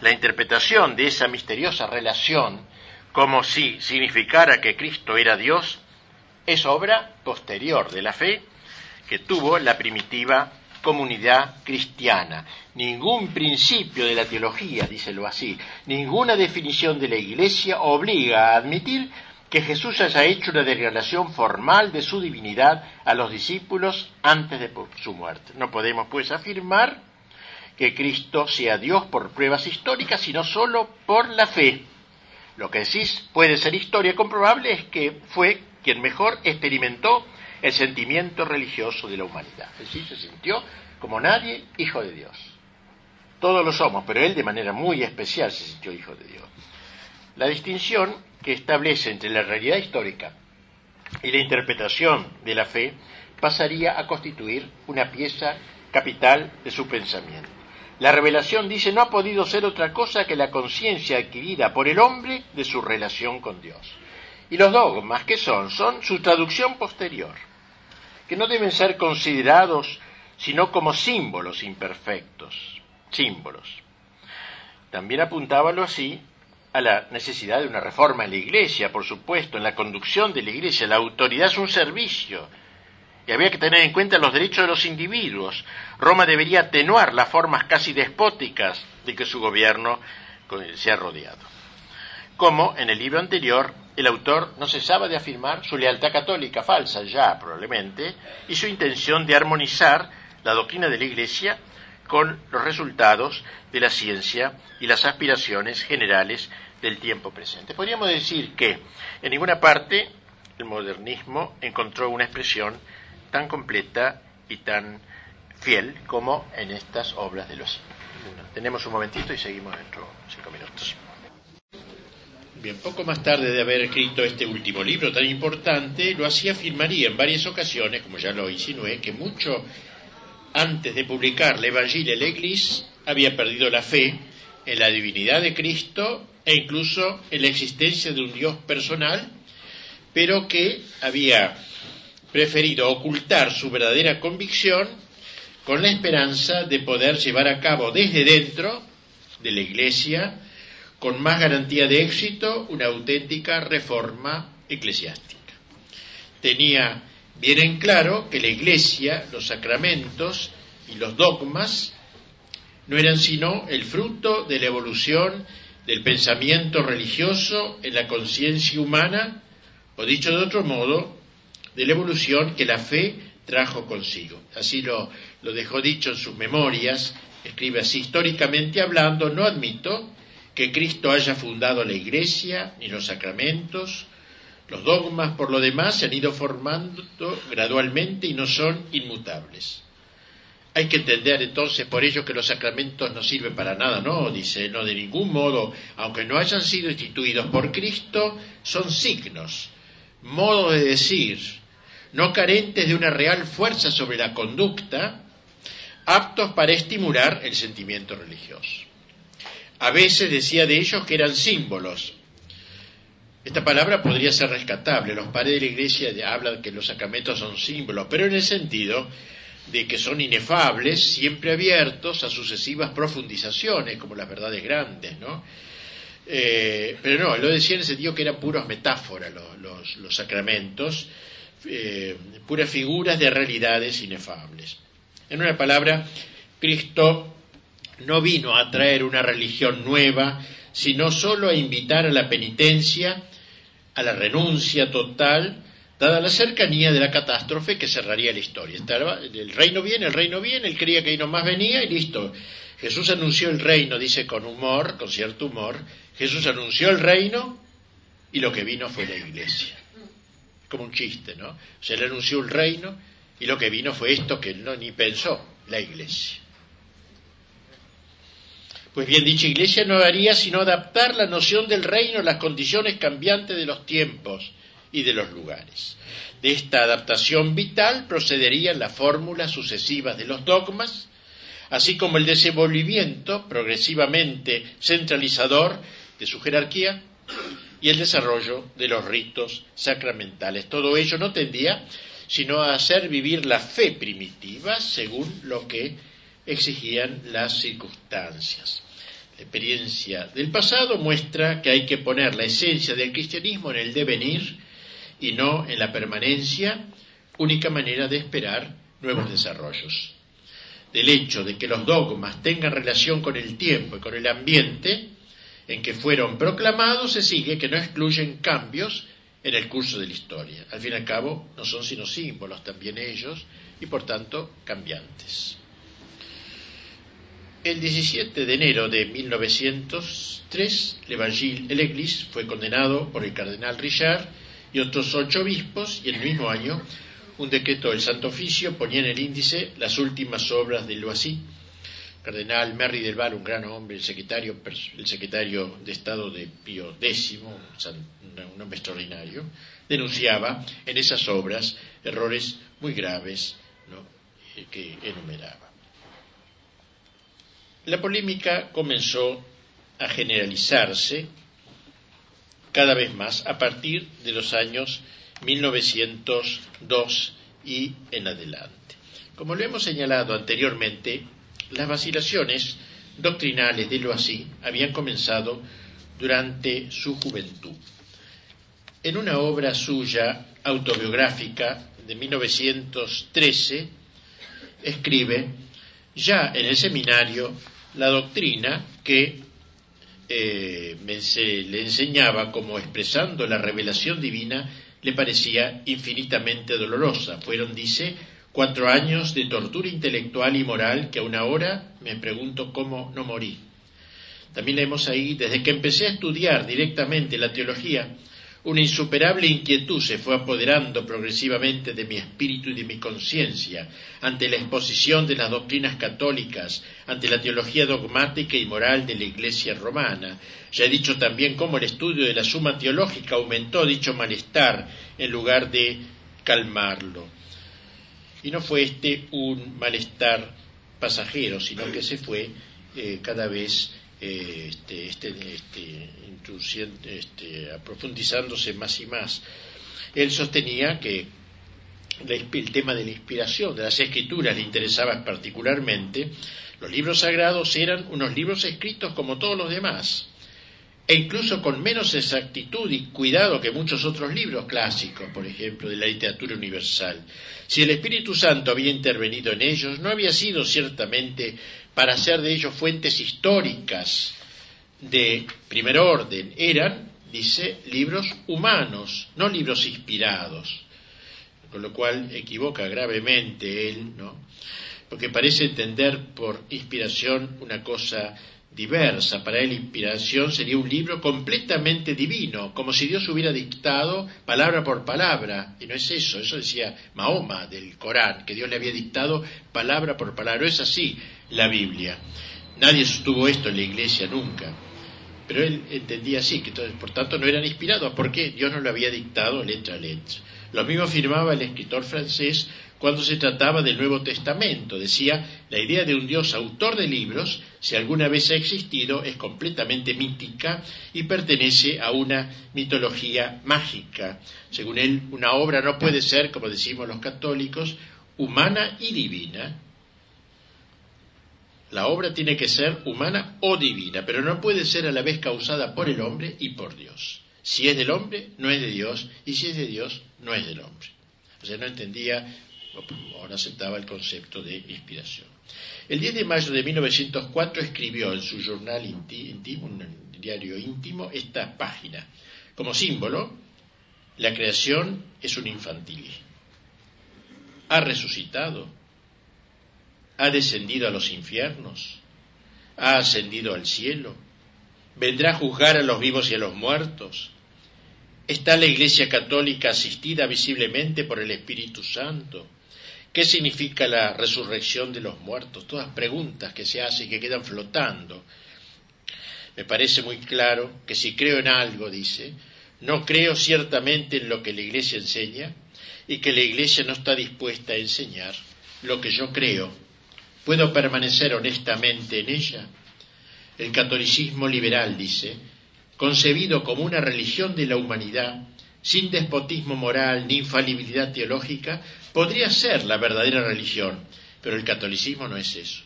La interpretación de esa misteriosa relación, como si significara que Cristo era Dios, es obra posterior de la fe que tuvo la primitiva comunidad cristiana. Ningún principio de la teología, díselo así, ninguna definición de la Iglesia obliga a admitir que Jesús haya hecho una declaración formal de su divinidad a los discípulos antes de su muerte. No podemos, pues, afirmar que Cristo sea Dios por pruebas históricas, sino solo por la fe. Lo que decís puede ser historia comprobable es que fue quien mejor experimentó el sentimiento religioso de la humanidad. Jesús se sintió como nadie hijo de Dios. Todos lo somos, pero él de manera muy especial se sintió hijo de Dios. La distinción que establece entre la realidad histórica y la interpretación de la fe pasaría a constituir una pieza capital de su pensamiento. La revelación, dice, no ha podido ser otra cosa que la conciencia adquirida por el hombre de su relación con Dios. Y los dogmas, ¿qué son? Son su traducción posterior, que no deben ser considerados sino como símbolos imperfectos, símbolos. También apuntábalo así a la necesidad de una reforma en la Iglesia, por supuesto, en la conducción de la Iglesia. La autoridad es un servicio y había que tener en cuenta los derechos de los individuos. Roma debería atenuar las formas casi despóticas de que su gobierno se ha rodeado. Como en el libro anterior el autor no cesaba de afirmar su lealtad católica falsa ya probablemente y su intención de armonizar la doctrina de la Iglesia con los resultados de la ciencia y las aspiraciones generales del tiempo presente. Podríamos decir que en ninguna parte el modernismo encontró una expresión tan completa y tan fiel como en estas obras de los tenemos un momentito y seguimos dentro de cinco minutos. Bien, poco más tarde de haber escrito este último libro tan importante, lo hacía afirmaría en varias ocasiones, como ya lo insinué, que mucho antes de publicar l'Evangile l'Église había perdido la fe en la divinidad de Cristo e incluso en la existencia de un Dios personal, pero que había preferido ocultar su verdadera convicción con la esperanza de poder llevar a cabo desde dentro de la Iglesia, con más garantía de éxito, una auténtica reforma eclesiástica. Tenía bien en claro que la Iglesia, los sacramentos y los dogmas no eran sino el fruto de la evolución del pensamiento religioso en la conciencia humana, o dicho de otro modo, de la evolución que la fe trajo consigo. Así lo, lo dejó dicho en sus memorias, escribe así, históricamente hablando, no admito que Cristo haya fundado la Iglesia ni los sacramentos, los dogmas por lo demás se han ido formando gradualmente y no son inmutables. Hay que entender entonces por ello que los sacramentos no sirven para nada, no, dice, no de ningún modo, aunque no hayan sido instituidos por Cristo, son signos, modos de decir, no carentes de una real fuerza sobre la conducta, aptos para estimular el sentimiento religioso. A veces decía de ellos que eran símbolos. Esta palabra podría ser rescatable. Los padres de la iglesia hablan que los sacramentos son símbolos, pero en el sentido de que son inefables, siempre abiertos a sucesivas profundizaciones, como las verdades grandes, ¿no? Eh, pero no, lo decía en el sentido que eran puros metáforas los sacramentos, eh, puras figuras de realidades inefables. En una palabra, Cristo no vino a traer una religión nueva, sino solo a invitar a la penitencia, a la renuncia total, dada la cercanía de la catástrofe que cerraría la historia. el reino viene, el reino viene, él creía que ahí nomás venía y listo. Jesús anunció el reino, dice con humor, con cierto humor, Jesús anunció el reino y lo que vino fue la iglesia como un chiste, ¿no? Se le anunció un reino y lo que vino fue esto que no ni pensó, la iglesia. Pues bien, dicha iglesia no haría sino adaptar la noción del reino a las condiciones cambiantes de los tiempos y de los lugares. De esta adaptación vital procederían las fórmulas sucesivas de los dogmas, así como el desenvolvimiento progresivamente centralizador de su jerarquía y el desarrollo de los ritos sacramentales. Todo ello no tendía sino a hacer vivir la fe primitiva según lo que exigían las circunstancias. La experiencia del pasado muestra que hay que poner la esencia del cristianismo en el devenir y no en la permanencia, única manera de esperar nuevos desarrollos. Del hecho de que los dogmas tengan relación con el tiempo y con el ambiente, en que fueron proclamados se sigue que no excluyen cambios en el curso de la historia. Al fin y al cabo, no son sino símbolos también ellos y por tanto cambiantes. El 17 de enero de 1903, l'Evangile l'Église fue condenado por el cardenal Richard y otros ocho obispos y el mismo año un decreto del Santo Oficio ponía en el índice las últimas obras de Loisy cardenal Merry del Val, un gran hombre, el secretario, el secretario de Estado de Pío X, un hombre extraordinario, denunciaba en esas obras errores muy graves que enumeraba. La polémica comenzó a generalizarse cada vez más a partir de los años 1902 y en adelante. Como lo hemos señalado anteriormente, las vacilaciones doctrinales de Loisy habían comenzado durante su juventud. En una obra suya autobiográfica de 1913, escribe, ya en el seminario, la doctrina que eh, le enseñaba como expresando la revelación divina le parecía infinitamente dolorosa. Fueron, dice, Cuatro años de tortura intelectual y moral que aún ahora me pregunto cómo no morí. También leemos ahí, desde que empecé a estudiar directamente la teología, una insuperable inquietud se fue apoderando progresivamente de mi espíritu y de mi conciencia ante la exposición de las doctrinas católicas, ante la teología dogmática y moral de la Iglesia romana. Ya he dicho también cómo el estudio de la suma teológica aumentó dicho malestar en lugar de calmarlo. Y no fue este un malestar pasajero, sino que se fue eh, cada vez este, este, este, este, aprofundizándose más y más. Él sostenía que el tema de la inspiración, de las escrituras, le interesaba particularmente. Los libros sagrados eran unos libros escritos como todos los demás, e incluso con menos exactitud y cuidado que muchos otros libros clásicos, por ejemplo, de la literatura universal. Si el Espíritu Santo había intervenido en ellos, no había sido ciertamente para hacer de ellos fuentes históricas de primer orden. Eran, dice, libros humanos, no libros inspirados. Con lo cual equivoca gravemente él, ¿no? Porque parece entender por inspiración una cosa diversa. Para él inspiración sería un libro completamente divino, como si Dios hubiera dictado palabra por palabra. Y no es eso, eso decía Mahoma del Corán, que Dios le había dictado palabra por palabra. No es así la Biblia. Nadie sostuvo esto en la iglesia nunca. Pero él entendía así, que por tanto no eran inspirados, porque Dios no lo había dictado letra a letra. Lo mismo afirmaba el escritor francés cuando se trataba del Nuevo Testamento. Decía, la idea de un Dios autor de libros, si alguna vez ha existido, es completamente mítica y pertenece a una mitología mágica. Según él, una obra no puede ser, como decimos los católicos, humana y divina. La obra tiene que ser humana o divina, pero no puede ser a la vez causada por el hombre y por Dios. Si es del hombre, no es de Dios, y si es de Dios, no es del hombre. O sea, no entendía ahora aceptaba el concepto de inspiración. El 10 de mayo de 1904 escribió en su journal íntimo, un diario íntimo, esta página. Como símbolo, la creación es un infantilismo. Ha resucitado, ha descendido a los infiernos, ha ascendido al cielo, vendrá a juzgar a los vivos y a los muertos. Está la Iglesia Católica asistida visiblemente por el Espíritu Santo ¿Qué significa la resurrección de los muertos? Todas preguntas que se hacen y que quedan flotando. Me parece muy claro que si creo en algo, dice, no creo ciertamente en lo que la Iglesia enseña y que la Iglesia no está dispuesta a enseñar lo que yo creo. ¿Puedo permanecer honestamente en ella? El catolicismo liberal, dice, concebido como una religión de la humanidad, sin despotismo moral ni infalibilidad teológica, podría ser la verdadera religión, pero el catolicismo no es eso.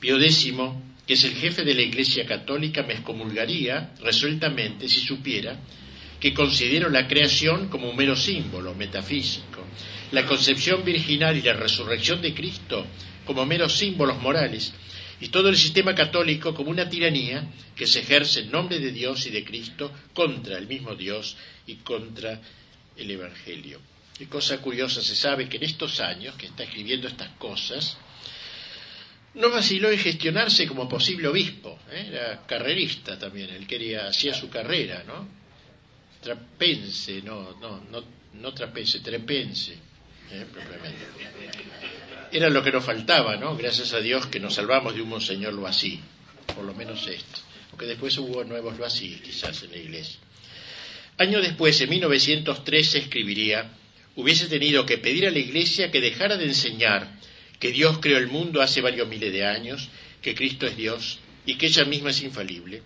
Pío X, que es el jefe de la Iglesia Católica, me excomulgaría resueltamente si supiera que considero la creación como un mero símbolo metafísico, la concepción virginal y la resurrección de Cristo como meros símbolos morales, y todo el sistema católico como una tiranía que se ejerce en nombre de Dios y de Cristo contra el mismo Dios y contra el Evangelio. Y cosa curiosa, se sabe que en estos años que está escribiendo estas cosas, no vaciló en gestionarse como posible obispo, ¿eh? era carrerista también, él quería, hacía su carrera, ¿no? Trapense, no, no, no, no trapense, trepense, ¿eh? <laughs> Era lo que nos faltaba, ¿no? Gracias a Dios que nos salvamos de un monseñor lo así, por lo menos esto, porque después hubo nuevos lo así, quizás en la iglesia. Año después, en 1913, escribiría, hubiese tenido que pedir a la Iglesia que dejara de enseñar que Dios creó el mundo hace varios miles de años, que Cristo es Dios y que ella misma es infalible,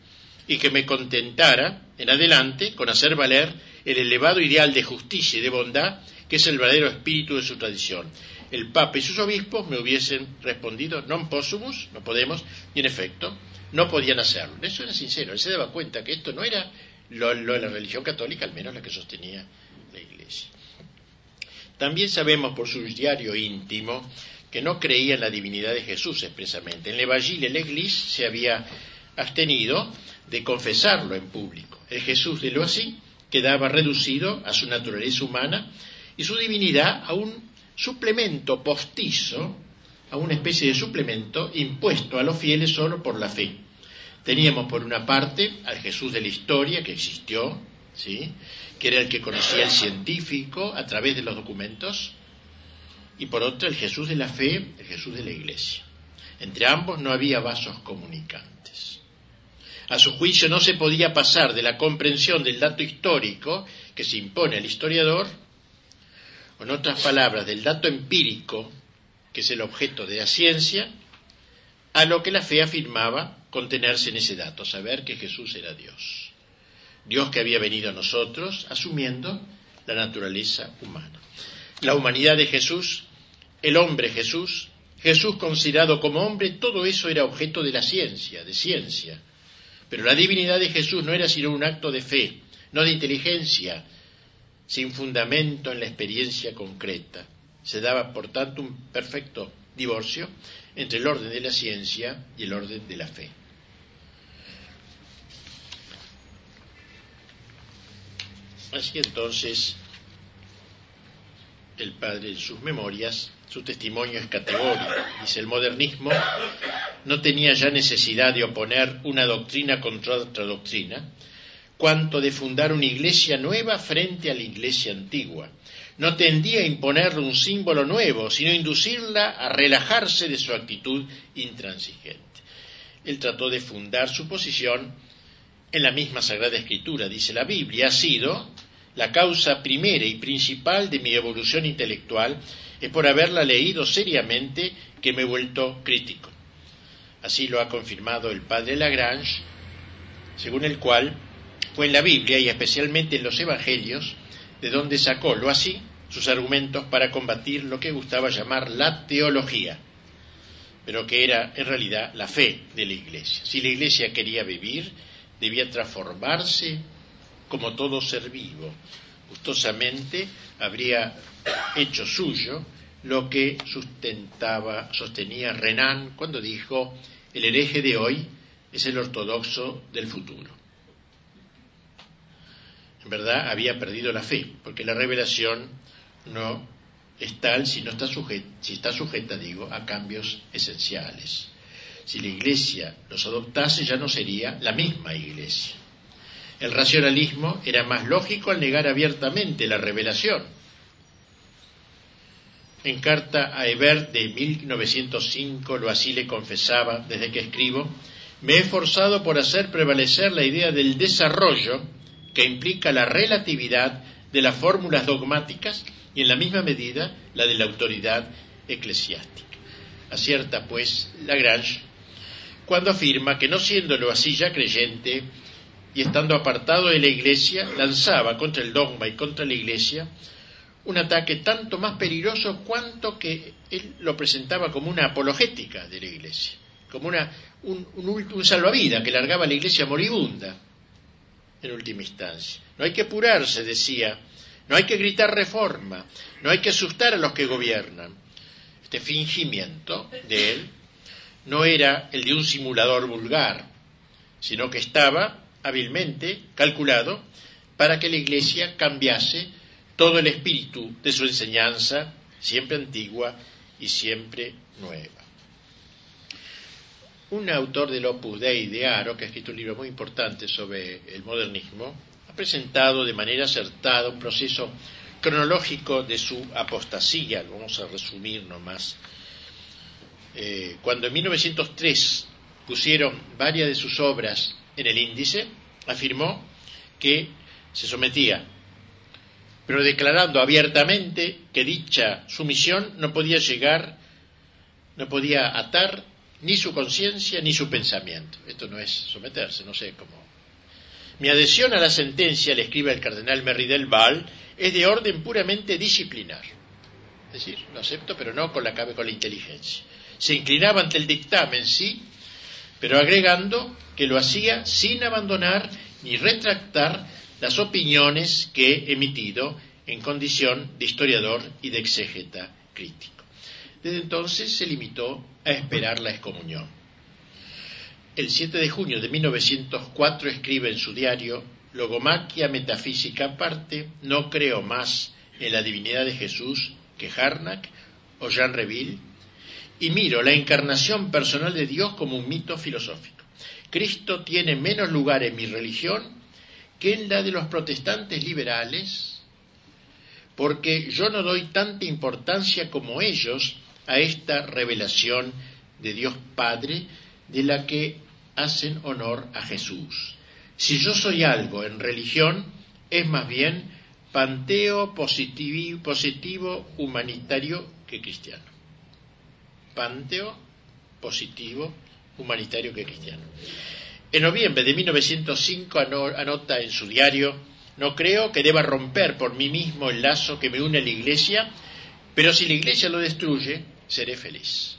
y que me contentara en adelante con hacer valer el elevado ideal de justicia y de bondad que es el verdadero espíritu de su tradición. El Papa y sus obispos me hubiesen respondido non possumus, no podemos, y en efecto no podían hacerlo. Eso era sincero, él se daba cuenta que esto no era lo, de la religión católica, al menos la que sostenía la Iglesia. También sabemos por su diario íntimo que no creía en la divinidad de Jesús expresamente. En l'Evangile l'Église se había abstenido de confesarlo en público. El Jesús de lo así quedaba reducido a su naturaleza humana y su divinidad a un suplemento postizo, a una especie de suplemento impuesto a los fieles solo por la fe. Teníamos por una parte al Jesús de la historia que existió, ¿sí? que era el que conocía el científico a través de los documentos, y por otra el Jesús de la fe, el Jesús de la iglesia. Entre ambos no había vasos comunicantes. A su juicio no se podía pasar de la comprensión del dato histórico que se impone al historiador, o en otras palabras, del dato empírico, que es el objeto de la ciencia, a lo que la fe afirmaba contenerse en ese dato, saber que Jesús era Dios. Dios que había venido a nosotros asumiendo la naturaleza humana. La humanidad de Jesús, el hombre Jesús, Jesús considerado como hombre, todo eso era objeto de la ciencia, de ciencia. Pero la divinidad de Jesús no era sino un acto de fe, no de inteligencia, sin fundamento en la experiencia concreta. Se daba, por tanto, un perfecto divorcio entre el orden de la ciencia y el orden de la fe. Así entonces, el padre en sus memorias, su testimonio es categórico. Dice, el modernismo no tenía ya necesidad de oponer una doctrina contra otra doctrina, cuanto de fundar una iglesia nueva frente a la iglesia antigua. No tendía a imponerle un símbolo nuevo, sino inducirla a relajarse de su actitud intransigente. Él trató de fundar su posición en la misma Sagrada Escritura. Dice, la Biblia ha sido la causa primera y principal de mi evolución intelectual, es por haberla leído seriamente que me he vuelto crítico. Así lo ha confirmado el padre Lagrange, según el cual fue en la Biblia y especialmente en los Evangelios de donde sacó, lo así, sus argumentos para combatir lo que gustaba llamar la teología, pero que era en realidad la fe de la Iglesia. Si la Iglesia quería vivir, debía transformarse como todo ser vivo. Gustosamente habría hecho suyo lo que sustentaba, sostenía Renan cuando dijo, el hereje de hoy es el ortodoxo del futuro en verdad había perdido la fe, porque la revelación no es tal si, no está sujeta, si está sujeta, digo, a cambios esenciales. Si la Iglesia los adoptase ya no sería la misma Iglesia. El racionalismo era más lógico al negar abiertamente la revelación. En carta a Ebert de 1905 lo así le confesaba desde que escribo, me he esforzado por hacer prevalecer la idea del desarrollo que implica la relatividad de las fórmulas dogmáticas y en la misma medida la de la autoridad eclesiástica. Acierta, pues, Lagrange cuando afirma que no siéndolo así ya creyente y estando apartado de la Iglesia, lanzaba contra el dogma y contra la Iglesia un ataque tanto más peligroso cuanto que él lo presentaba como una apologética de la Iglesia, como una, un, un salvavidas que largaba la Iglesia moribunda en última instancia. No hay que apurarse, decía, no hay que gritar reforma, no hay que asustar a los que gobiernan. Este fingimiento de él no era el de un simulador vulgar, sino que estaba hábilmente calculado para que la Iglesia cambiase todo el espíritu de su enseñanza, siempre antigua y siempre nueva. Un autor del Opus Dei de Aro, que ha escrito un libro muy importante sobre el modernismo, ha presentado de manera acertada un proceso cronológico de su apostasía, vamos a resumir nomás. Eh, cuando en 1903 pusieron varias de sus obras en el índice, afirmó que se sometía, pero declarando abiertamente que dicha sumisión no podía llegar, no podía atar ni su conciencia ni su pensamiento. Esto no es someterse, no sé cómo. Mi adhesión a la sentencia, le escribe el cardenal Merridel Val, es de orden puramente disciplinar. Es decir, lo acepto, pero no con la, con la inteligencia. Se inclinaba ante el dictamen, sí, pero agregando que lo hacía sin abandonar ni retractar las opiniones que he emitido en condición de historiador y de exégeta crítico. Desde entonces se limitó a esperar la excomunión. El 7 de junio de 1904 escribe en su diario, Logomaquia metafísica aparte, no creo más en la divinidad de Jesús que Harnack o Jean Reville y miro la encarnación personal de Dios como un mito filosófico. Cristo tiene menos lugar en mi religión que en la de los protestantes liberales, porque yo no doy tanta importancia como ellos a esta revelación de Dios Padre de la que hacen honor a Jesús. Si yo soy algo en religión, es más bien panteo positivo, humanitario que cristiano. Panteo positivo humanitario que cristiano. En noviembre de 1905 anota en su diario, no creo que deba romper por mí mismo el lazo que me une a la Iglesia, pero si la Iglesia lo destruye, seré feliz.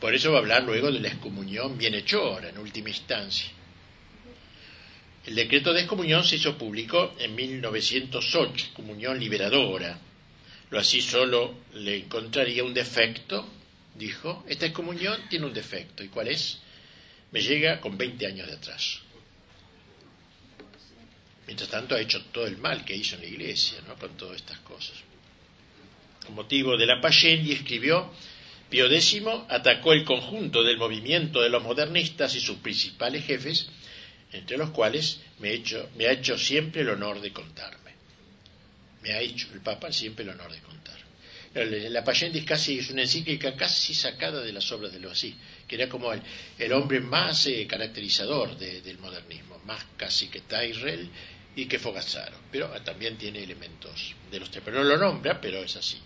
Por eso va a hablar luego de la excomunión bienhechora en última instancia. El decreto de excomunión se hizo público en 1908, comunión liberadora. Lo así solo le encontraría un defecto, dijo. Esta excomunión tiene un defecto. ¿Y cuál es? Me llega con 20 años de atraso. Mientras tanto ha hecho todo el mal que hizo en la iglesia, ¿no? Con todas estas cosas. Con motivo de la Payendi escribió Pío X atacó el conjunto del movimiento de los modernistas y sus principales jefes, entre los cuales me, me ha hecho siempre el honor de contarme. Me ha hecho el Papa siempre el honor de contar. La Payendis casi es una encíclica casi sacada de las obras de lo así, que era como el, hombre más eh, caracterizador del modernismo, más casi que Tyrrell y que Fogazzaro, pero también tiene elementos de los tres, pero no lo nombra, pero es así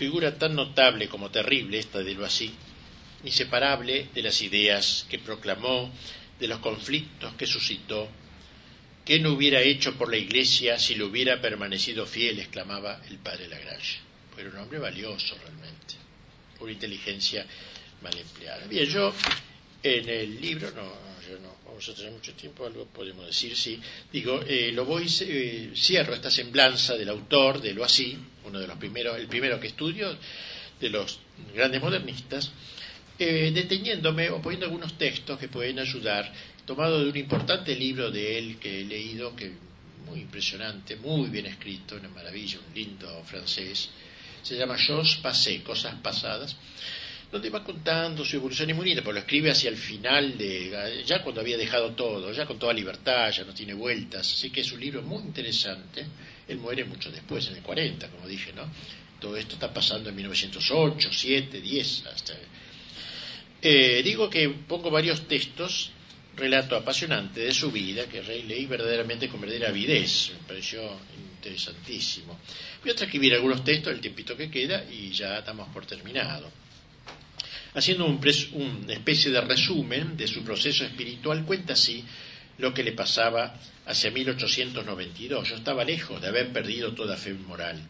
figura tan notable como terrible esta de lo así, inseparable de las ideas que proclamó, de los conflictos que suscitó, ¿qué no hubiera hecho por la Iglesia si le hubiera permanecido fiel? exclamaba el padre Lagrange. Fue un hombre valioso realmente, una inteligencia mal empleada. Bien, yo en el libro, no, yo no, vamos a tener mucho tiempo, algo podemos decir, sí. Digo, eh, lo voy, eh, cierro esta semblanza del autor, de lo así, uno de los primeros, el primero que estudio, de los grandes modernistas, eh, deteniéndome o poniendo algunos textos que pueden ayudar, tomado de un importante libro de él que he leído, que muy impresionante, muy bien escrito, una maravilla, un lindo francés, se llama Jos Passé, Cosas Pasadas, donde va contando su evolución inmunitaria, pero lo escribe hacia el final de, ya cuando había dejado todo, ya con toda libertad, ya no tiene vueltas, así que es un libro muy interesante, él muere mucho después, en el 40, como dije, ¿no? Todo esto está pasando en 1908, 7, 10, hasta... Eh, digo que pongo varios textos, relato apasionante de su vida, que leí verdaderamente con verdadera avidez, me pareció interesantísimo. Voy a transcribir algunos textos, el tiempito que queda, y ya estamos por terminado. Haciendo un una especie de resumen de su proceso espiritual, cuenta así lo que le pasaba hacia 1892. Yo estaba lejos de haber perdido toda fe moral.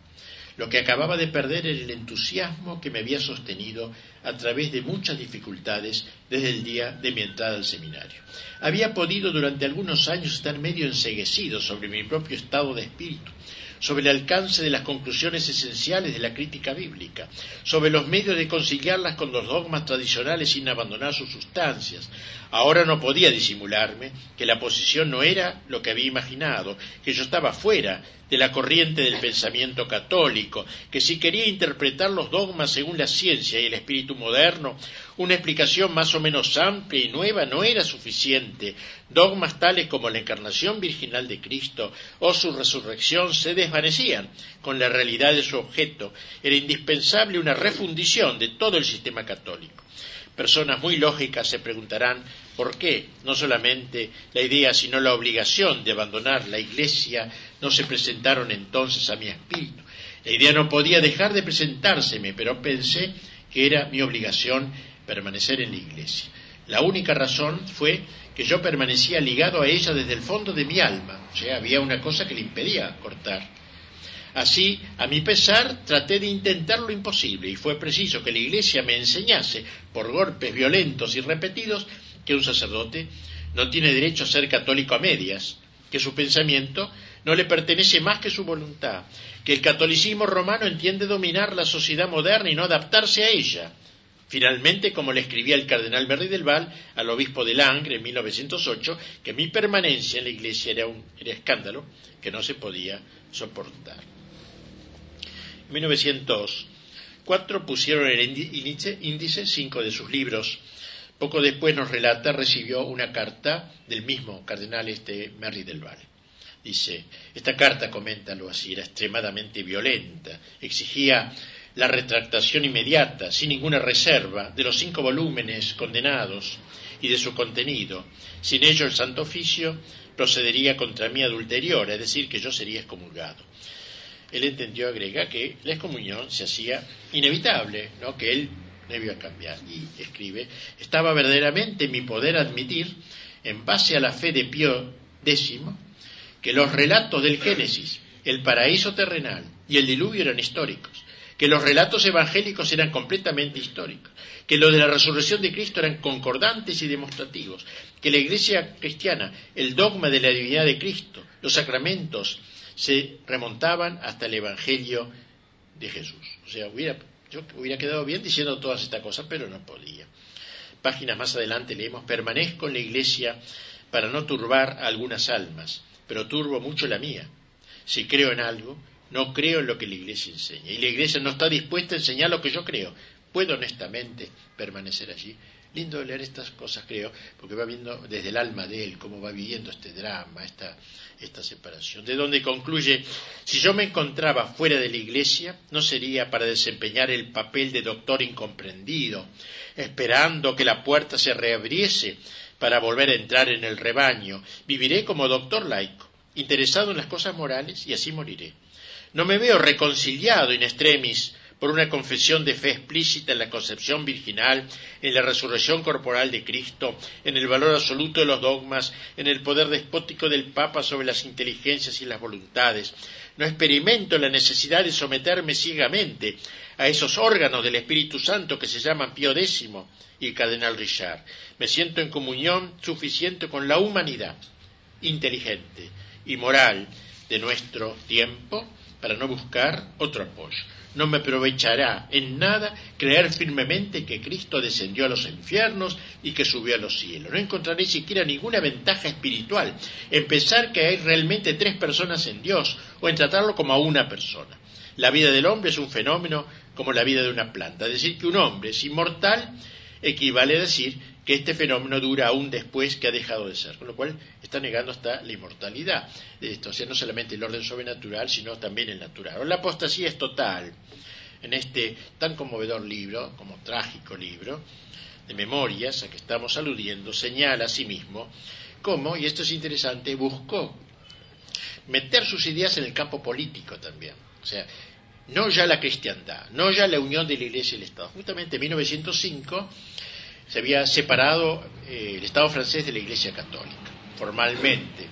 Lo que acababa de perder era el entusiasmo que me había sostenido a través de muchas dificultades desde el día de mi entrada al seminario. Había podido durante algunos años estar medio enseguecido sobre mi propio estado de espíritu, sobre el alcance de las conclusiones esenciales de la crítica bíblica, sobre los medios de conciliarlas con los dogmas tradicionales sin abandonar sus sustancias. Ahora no podía disimularme que la posición no era lo que había imaginado, que yo estaba fuera de la corriente del pensamiento católico, que si quería interpretar los dogmas según la ciencia y el espíritu moderno, una explicación más o menos amplia y nueva no era suficiente. Dogmas tales como la encarnación virginal de Cristo o su resurrección se desvanecían con la realidad de su objeto. Era indispensable una refundición de todo el sistema católico. Personas muy lógicas se preguntarán por qué no solamente la idea, sino la obligación de abandonar la Iglesia no se presentaron entonces a mi espíritu. La idea no podía dejar de presentárseme, pero pensé que era mi obligación permanecer en la iglesia. La única razón fue que yo permanecía ligado a ella desde el fondo de mi alma, o sea, había una cosa que le impedía cortar. Así, a mi pesar, traté de intentar lo imposible y fue preciso que la Iglesia me enseñase, por golpes violentos y repetidos, que un sacerdote no tiene derecho a ser católico a medias, que su pensamiento no le pertenece más que su voluntad, que el catolicismo romano entiende dominar la sociedad moderna y no adaptarse a ella, Finalmente, como le escribía el cardenal Berry del Val al obispo de Langres en 1908, que mi permanencia en la iglesia era un escándalo que no se podía soportar. En 1904 pusieron el índice, cinco de sus libros. Poco después nos relata, recibió una carta del mismo cardenal este Merry del Valle. Dice, esta carta, coméntalo así, era extremadamente violenta, exigía la retractación inmediata, sin ninguna reserva, de los cinco volúmenes condenados y de su contenido. Sin ello el Santo Oficio procedería contra mí adulterior, es decir, que yo sería excomulgado. Él entendió, agrega, que la excomunión se hacía inevitable, ¿no? que él debía cambiar. Y escribe, estaba verdaderamente en mi poder admitir, en base a la fe de Pío X, que los relatos del Génesis, el paraíso terrenal y el diluvio eran históricos, que los relatos evangélicos eran completamente históricos, que los de la resurrección de Cristo eran concordantes y demostrativos, que la iglesia cristiana, el dogma de la divinidad de Cristo, los sacramentos, se remontaban hasta el Evangelio de Jesús. O sea, hubiera, yo hubiera quedado bien diciendo todas estas cosas, pero no podía. Páginas más adelante leemos, permanezco en la iglesia para no turbar a algunas almas, pero turbo mucho la mía. Si creo en algo, no creo en lo que la iglesia enseña. Y la iglesia no está dispuesta a enseñar lo que yo creo. Puedo honestamente permanecer allí. Lindo leer estas cosas, creo, porque va viendo desde el alma de él cómo va viviendo este drama, esta, esta separación. De donde concluye, si yo me encontraba fuera de la iglesia, no sería para desempeñar el papel de doctor incomprendido, esperando que la puerta se reabriese para volver a entrar en el rebaño. Viviré como doctor laico, interesado en las cosas morales, y así moriré. No me veo reconciliado in extremis por una confesión de fe explícita en la concepción virginal, en la resurrección corporal de Cristo, en el valor absoluto de los dogmas, en el poder despótico del Papa sobre las inteligencias y las voluntades. No experimento la necesidad de someterme ciegamente a esos órganos del Espíritu Santo que se llaman Pío X y el Cardenal Richard. Me siento en comunión suficiente con la humanidad inteligente y moral de nuestro tiempo para no buscar otro apoyo. No me aprovechará en nada creer firmemente que Cristo descendió a los infiernos y que subió a los cielos. No encontraré siquiera ninguna ventaja espiritual en pensar que hay realmente tres personas en Dios o en tratarlo como a una persona. La vida del hombre es un fenómeno como la vida de una planta. Decir que un hombre es inmortal equivale a decir que este fenómeno dura aún después que ha dejado de ser, con lo cual está negando hasta la inmortalidad de esto, o sea, no solamente el orden sobrenatural, sino también el natural. la apostasía es total en este tan conmovedor libro, como trágico libro, de memorias a que estamos aludiendo, señala a sí mismo cómo, y esto es interesante, buscó meter sus ideas en el campo político también. No ya la cristiandad, no ya la unión de la Iglesia y el Estado. Justamente en 1905 se había separado eh, el Estado francés de la Iglesia Católica, formalmente.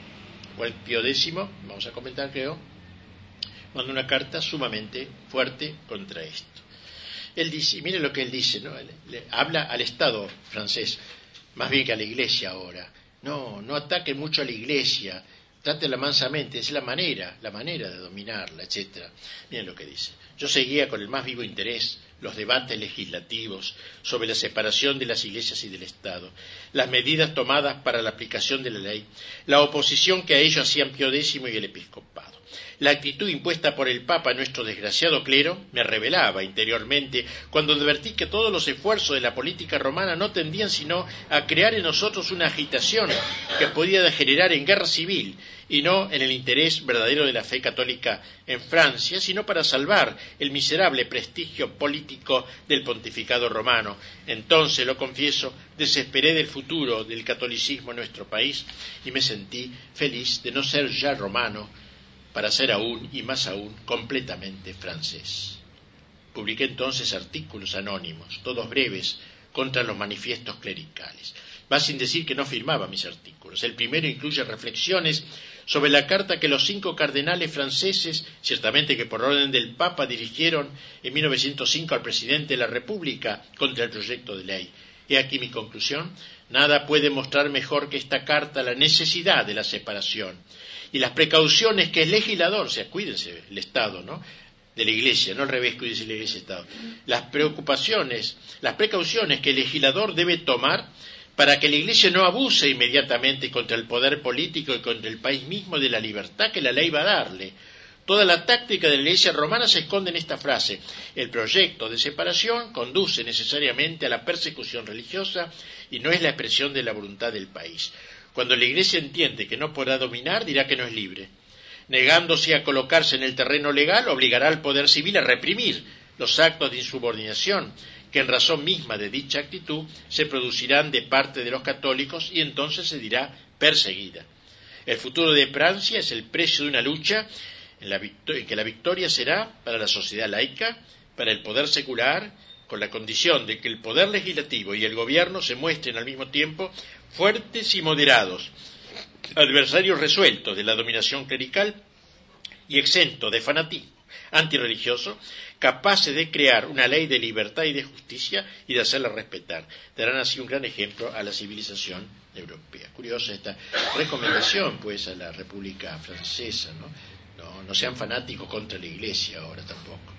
O Pío X, vamos a comentar creo, manda una carta sumamente fuerte contra esto. Él dice, y mire lo que él dice, ¿no? habla al Estado francés, más bien que a la Iglesia ahora. No, no ataque mucho a la Iglesia, trátela mansamente, es la manera, la manera de dominarla, etcétera. Miren lo que dice. Yo seguía con el más vivo interés los debates legislativos sobre la separación de las iglesias y del Estado, las medidas tomadas para la aplicación de la ley, la oposición que a ello hacían Pío X y el episcopado. La actitud impuesta por el Papa a nuestro desgraciado clero me revelaba interiormente cuando advertí que todos los esfuerzos de la política romana no tendían sino a crear en nosotros una agitación que podía degenerar en guerra civil y no en el interés verdadero de la fe católica en Francia, sino para salvar el miserable prestigio político del pontificado romano. Entonces, lo confieso, desesperé del futuro del catolicismo en nuestro país y me sentí feliz de no ser ya romano, para ser aún y más aún completamente francés. Publiqué entonces artículos anónimos, todos breves, contra los manifiestos clericales. Va sin decir que no firmaba mis artículos. El primero incluye reflexiones sobre la carta que los cinco cardenales franceses, ciertamente que por orden del Papa, dirigieron en 1905 al presidente de la República contra el proyecto de ley. He aquí mi conclusión. Nada puede mostrar mejor que esta carta la necesidad de la separación y las precauciones que el legislador, o sea, cuídense el Estado, ¿no? de la Iglesia, no al revés, cuídense la Iglesia Estado. Las preocupaciones, las precauciones que el legislador debe tomar para que la Iglesia no abuse inmediatamente contra el poder político y contra el país mismo de la libertad que la ley va a darle, Toda la táctica de la Iglesia romana se esconde en esta frase. El proyecto de separación conduce necesariamente a la persecución religiosa y no es la expresión de la voluntad del país. Cuando la Iglesia entiende que no podrá dominar, dirá que no es libre. Negándose a colocarse en el terreno legal, obligará al poder civil a reprimir los actos de insubordinación que en razón misma de dicha actitud se producirán de parte de los católicos y entonces se dirá perseguida. El futuro de Francia es el precio de una lucha en, que la victoria será para la sociedad laica, para el poder secular, con la condición de que el poder legislativo y el gobierno se muestren al mismo tiempo fuertes y moderados, adversarios resueltos de la dominación clerical y exentos de fanatismo antirreligioso, capaces de crear una ley de libertad y de justicia y de hacerla respetar. Darán así un gran ejemplo a la civilización europea. Curiosa esta recomendación, pues, a la República Francesa, ¿no? No, sean fanáticos contra la Iglesia ahora tampoco.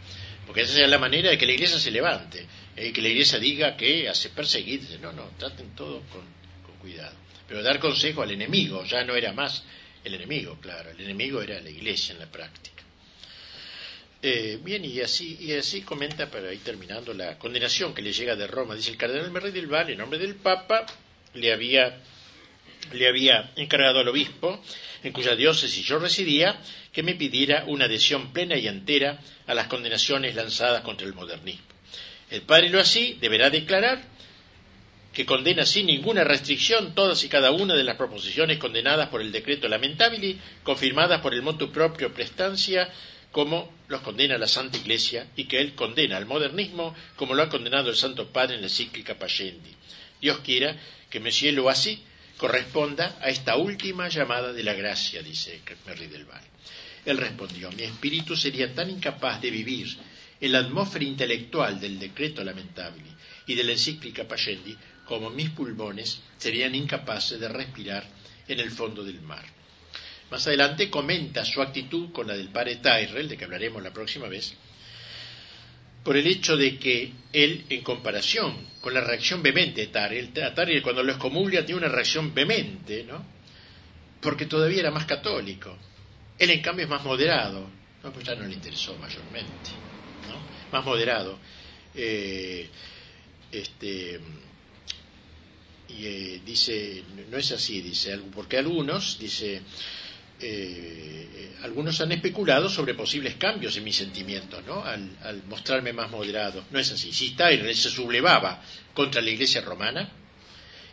Porque esa es la manera de que la Iglesia se levante, y eh, que la Iglesia diga que hace perseguir. No, no, traten todo con, cuidado. Pero dar consejo al enemigo ya no era más el enemigo, claro, el enemigo era la Iglesia en la práctica. Eh, bien, y así, y así comenta, para ir terminando, la condenación que le llega de Roma. Dice el cardenal Merri del Val, en nombre del Papa, le había, le había encargado al obispo en cuya diócesis yo residía, que me pidiera una adhesión plena y entera a las condenaciones lanzadas contra el modernismo. El padre lo así deberá declarar que condena sin ninguna restricción todas y cada una de las proposiciones condenadas por el decreto lamentable, confirmadas por el motu propio prestancia, como los condena la Santa Iglesia, y que él condena al modernismo como lo ha condenado el Santo Padre en la cíclica Payendi. Dios quiera que Monsieur lo así corresponda a esta última llamada de la gracia, dice Merri del Val. Él respondió, mi espíritu sería tan incapaz de vivir en la atmósfera intelectual del decreto lamentable y de la encíclica como mis pulmones serían incapaces de respirar en el fondo del mar. Más adelante comenta su actitud con la del padre Tyrrell, de que hablaremos la próxima vez, por el hecho de que él, en comparación con la reacción vehemente de Tariel, cuando lo excomulga tiene una reacción vehemente, ¿no? Porque todavía era más católico. Él, en cambio, es más moderado. No, pues ya no le interesó mayormente, ¿no? Más moderado. Eh, este, y eh, dice, no es así, dice, porque algunos, dice, eh, algunos han especulado sobre posibles cambios en mis sentimientos, ¿no? Al, mostrarme más moderado. No es así. Si Tyler se sublevaba contra la Iglesia romana,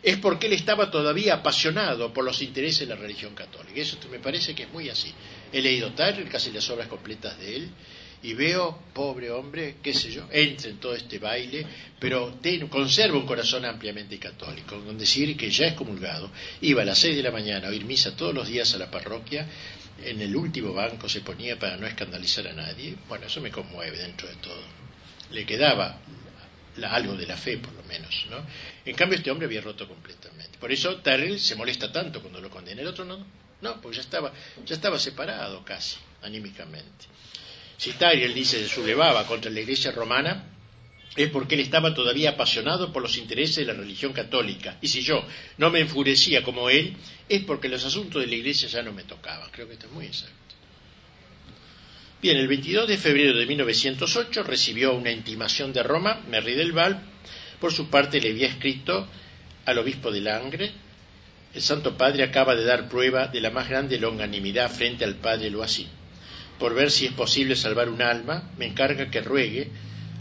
es porque él estaba todavía apasionado por los intereses de la religión católica. Eso me parece que es muy así. He leído Tyler, casi las obras completas de él, y veo, pobre hombre, qué sé yo, entra en todo este baile, pero conserva un corazón ampliamente católico, con decir que ya es comulgado, iba a las seis de la mañana a oír misa todos los días a la parroquia, en el último banco se ponía para no escandalizar a nadie, bueno, eso me conmueve dentro de todo. Le quedaba algo de la fe, por lo menos, ¿no? En cambio, este hombre había roto completamente. Por eso Tarrell se molesta tanto cuando lo condena, el otro no, no, pues ya estaba, ya estaba separado casi, anímicamente. Si Tariel dice se sublevaba contra la Iglesia romana, es porque él estaba todavía apasionado por los intereses de la religión católica. Y si yo no me enfurecía como él, es porque los asuntos de la Iglesia ya no me tocaban. Creo que esto es muy exacto. Bien, el 22 de febrero de 1908 recibió una intimación de Roma, Merri del Val. Por su parte le había escrito al obispo de Langre, el Santo Padre acaba de dar prueba de la más grande longanimidad frente al Padre Loasí por ver si es posible salvar un alma, me encarga que ruegue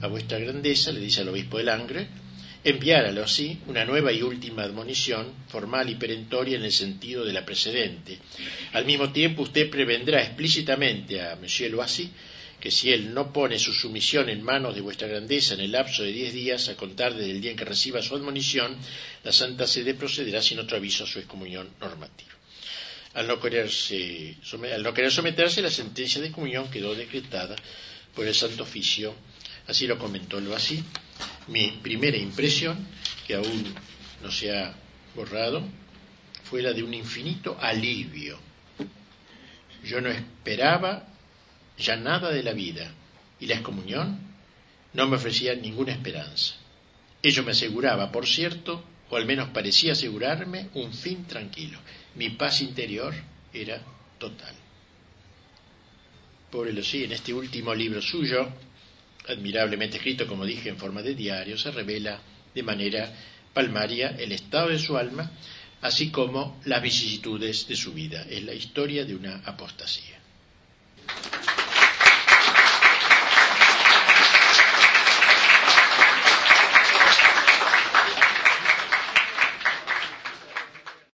a vuestra grandeza, le dice al obispo de Langre, enviáralo así una nueva y última admonición, formal y perentoria en el sentido de la precedente. Al mismo tiempo, usted prevendrá explícitamente a Monsieur Loisy que si él no pone su sumisión en manos de vuestra grandeza en el lapso de diez días, a contar desde el día en que reciba su admonición, la Santa Sede procederá sin otro aviso a su excomunión normativa al no, querer someterse, la sentencia de comunión quedó decretada por el Santo Oficio. Así lo comentó lo así. Mi primera impresión, que aún no se ha borrado, fue la de un infinito alivio. Yo no esperaba ya nada de la vida y la excomunión no me ofrecía ninguna esperanza. Ello me aseguraba, por cierto, o al menos parecía asegurarme, un fin tranquilo mi paz interior era total. pobre Losí, en este último libro suyo, admirablemente escrito, como dije, en forma de diario, se revela de manera palmaria el estado de su alma, así como las vicisitudes de su vida. Es la historia de una apostasía.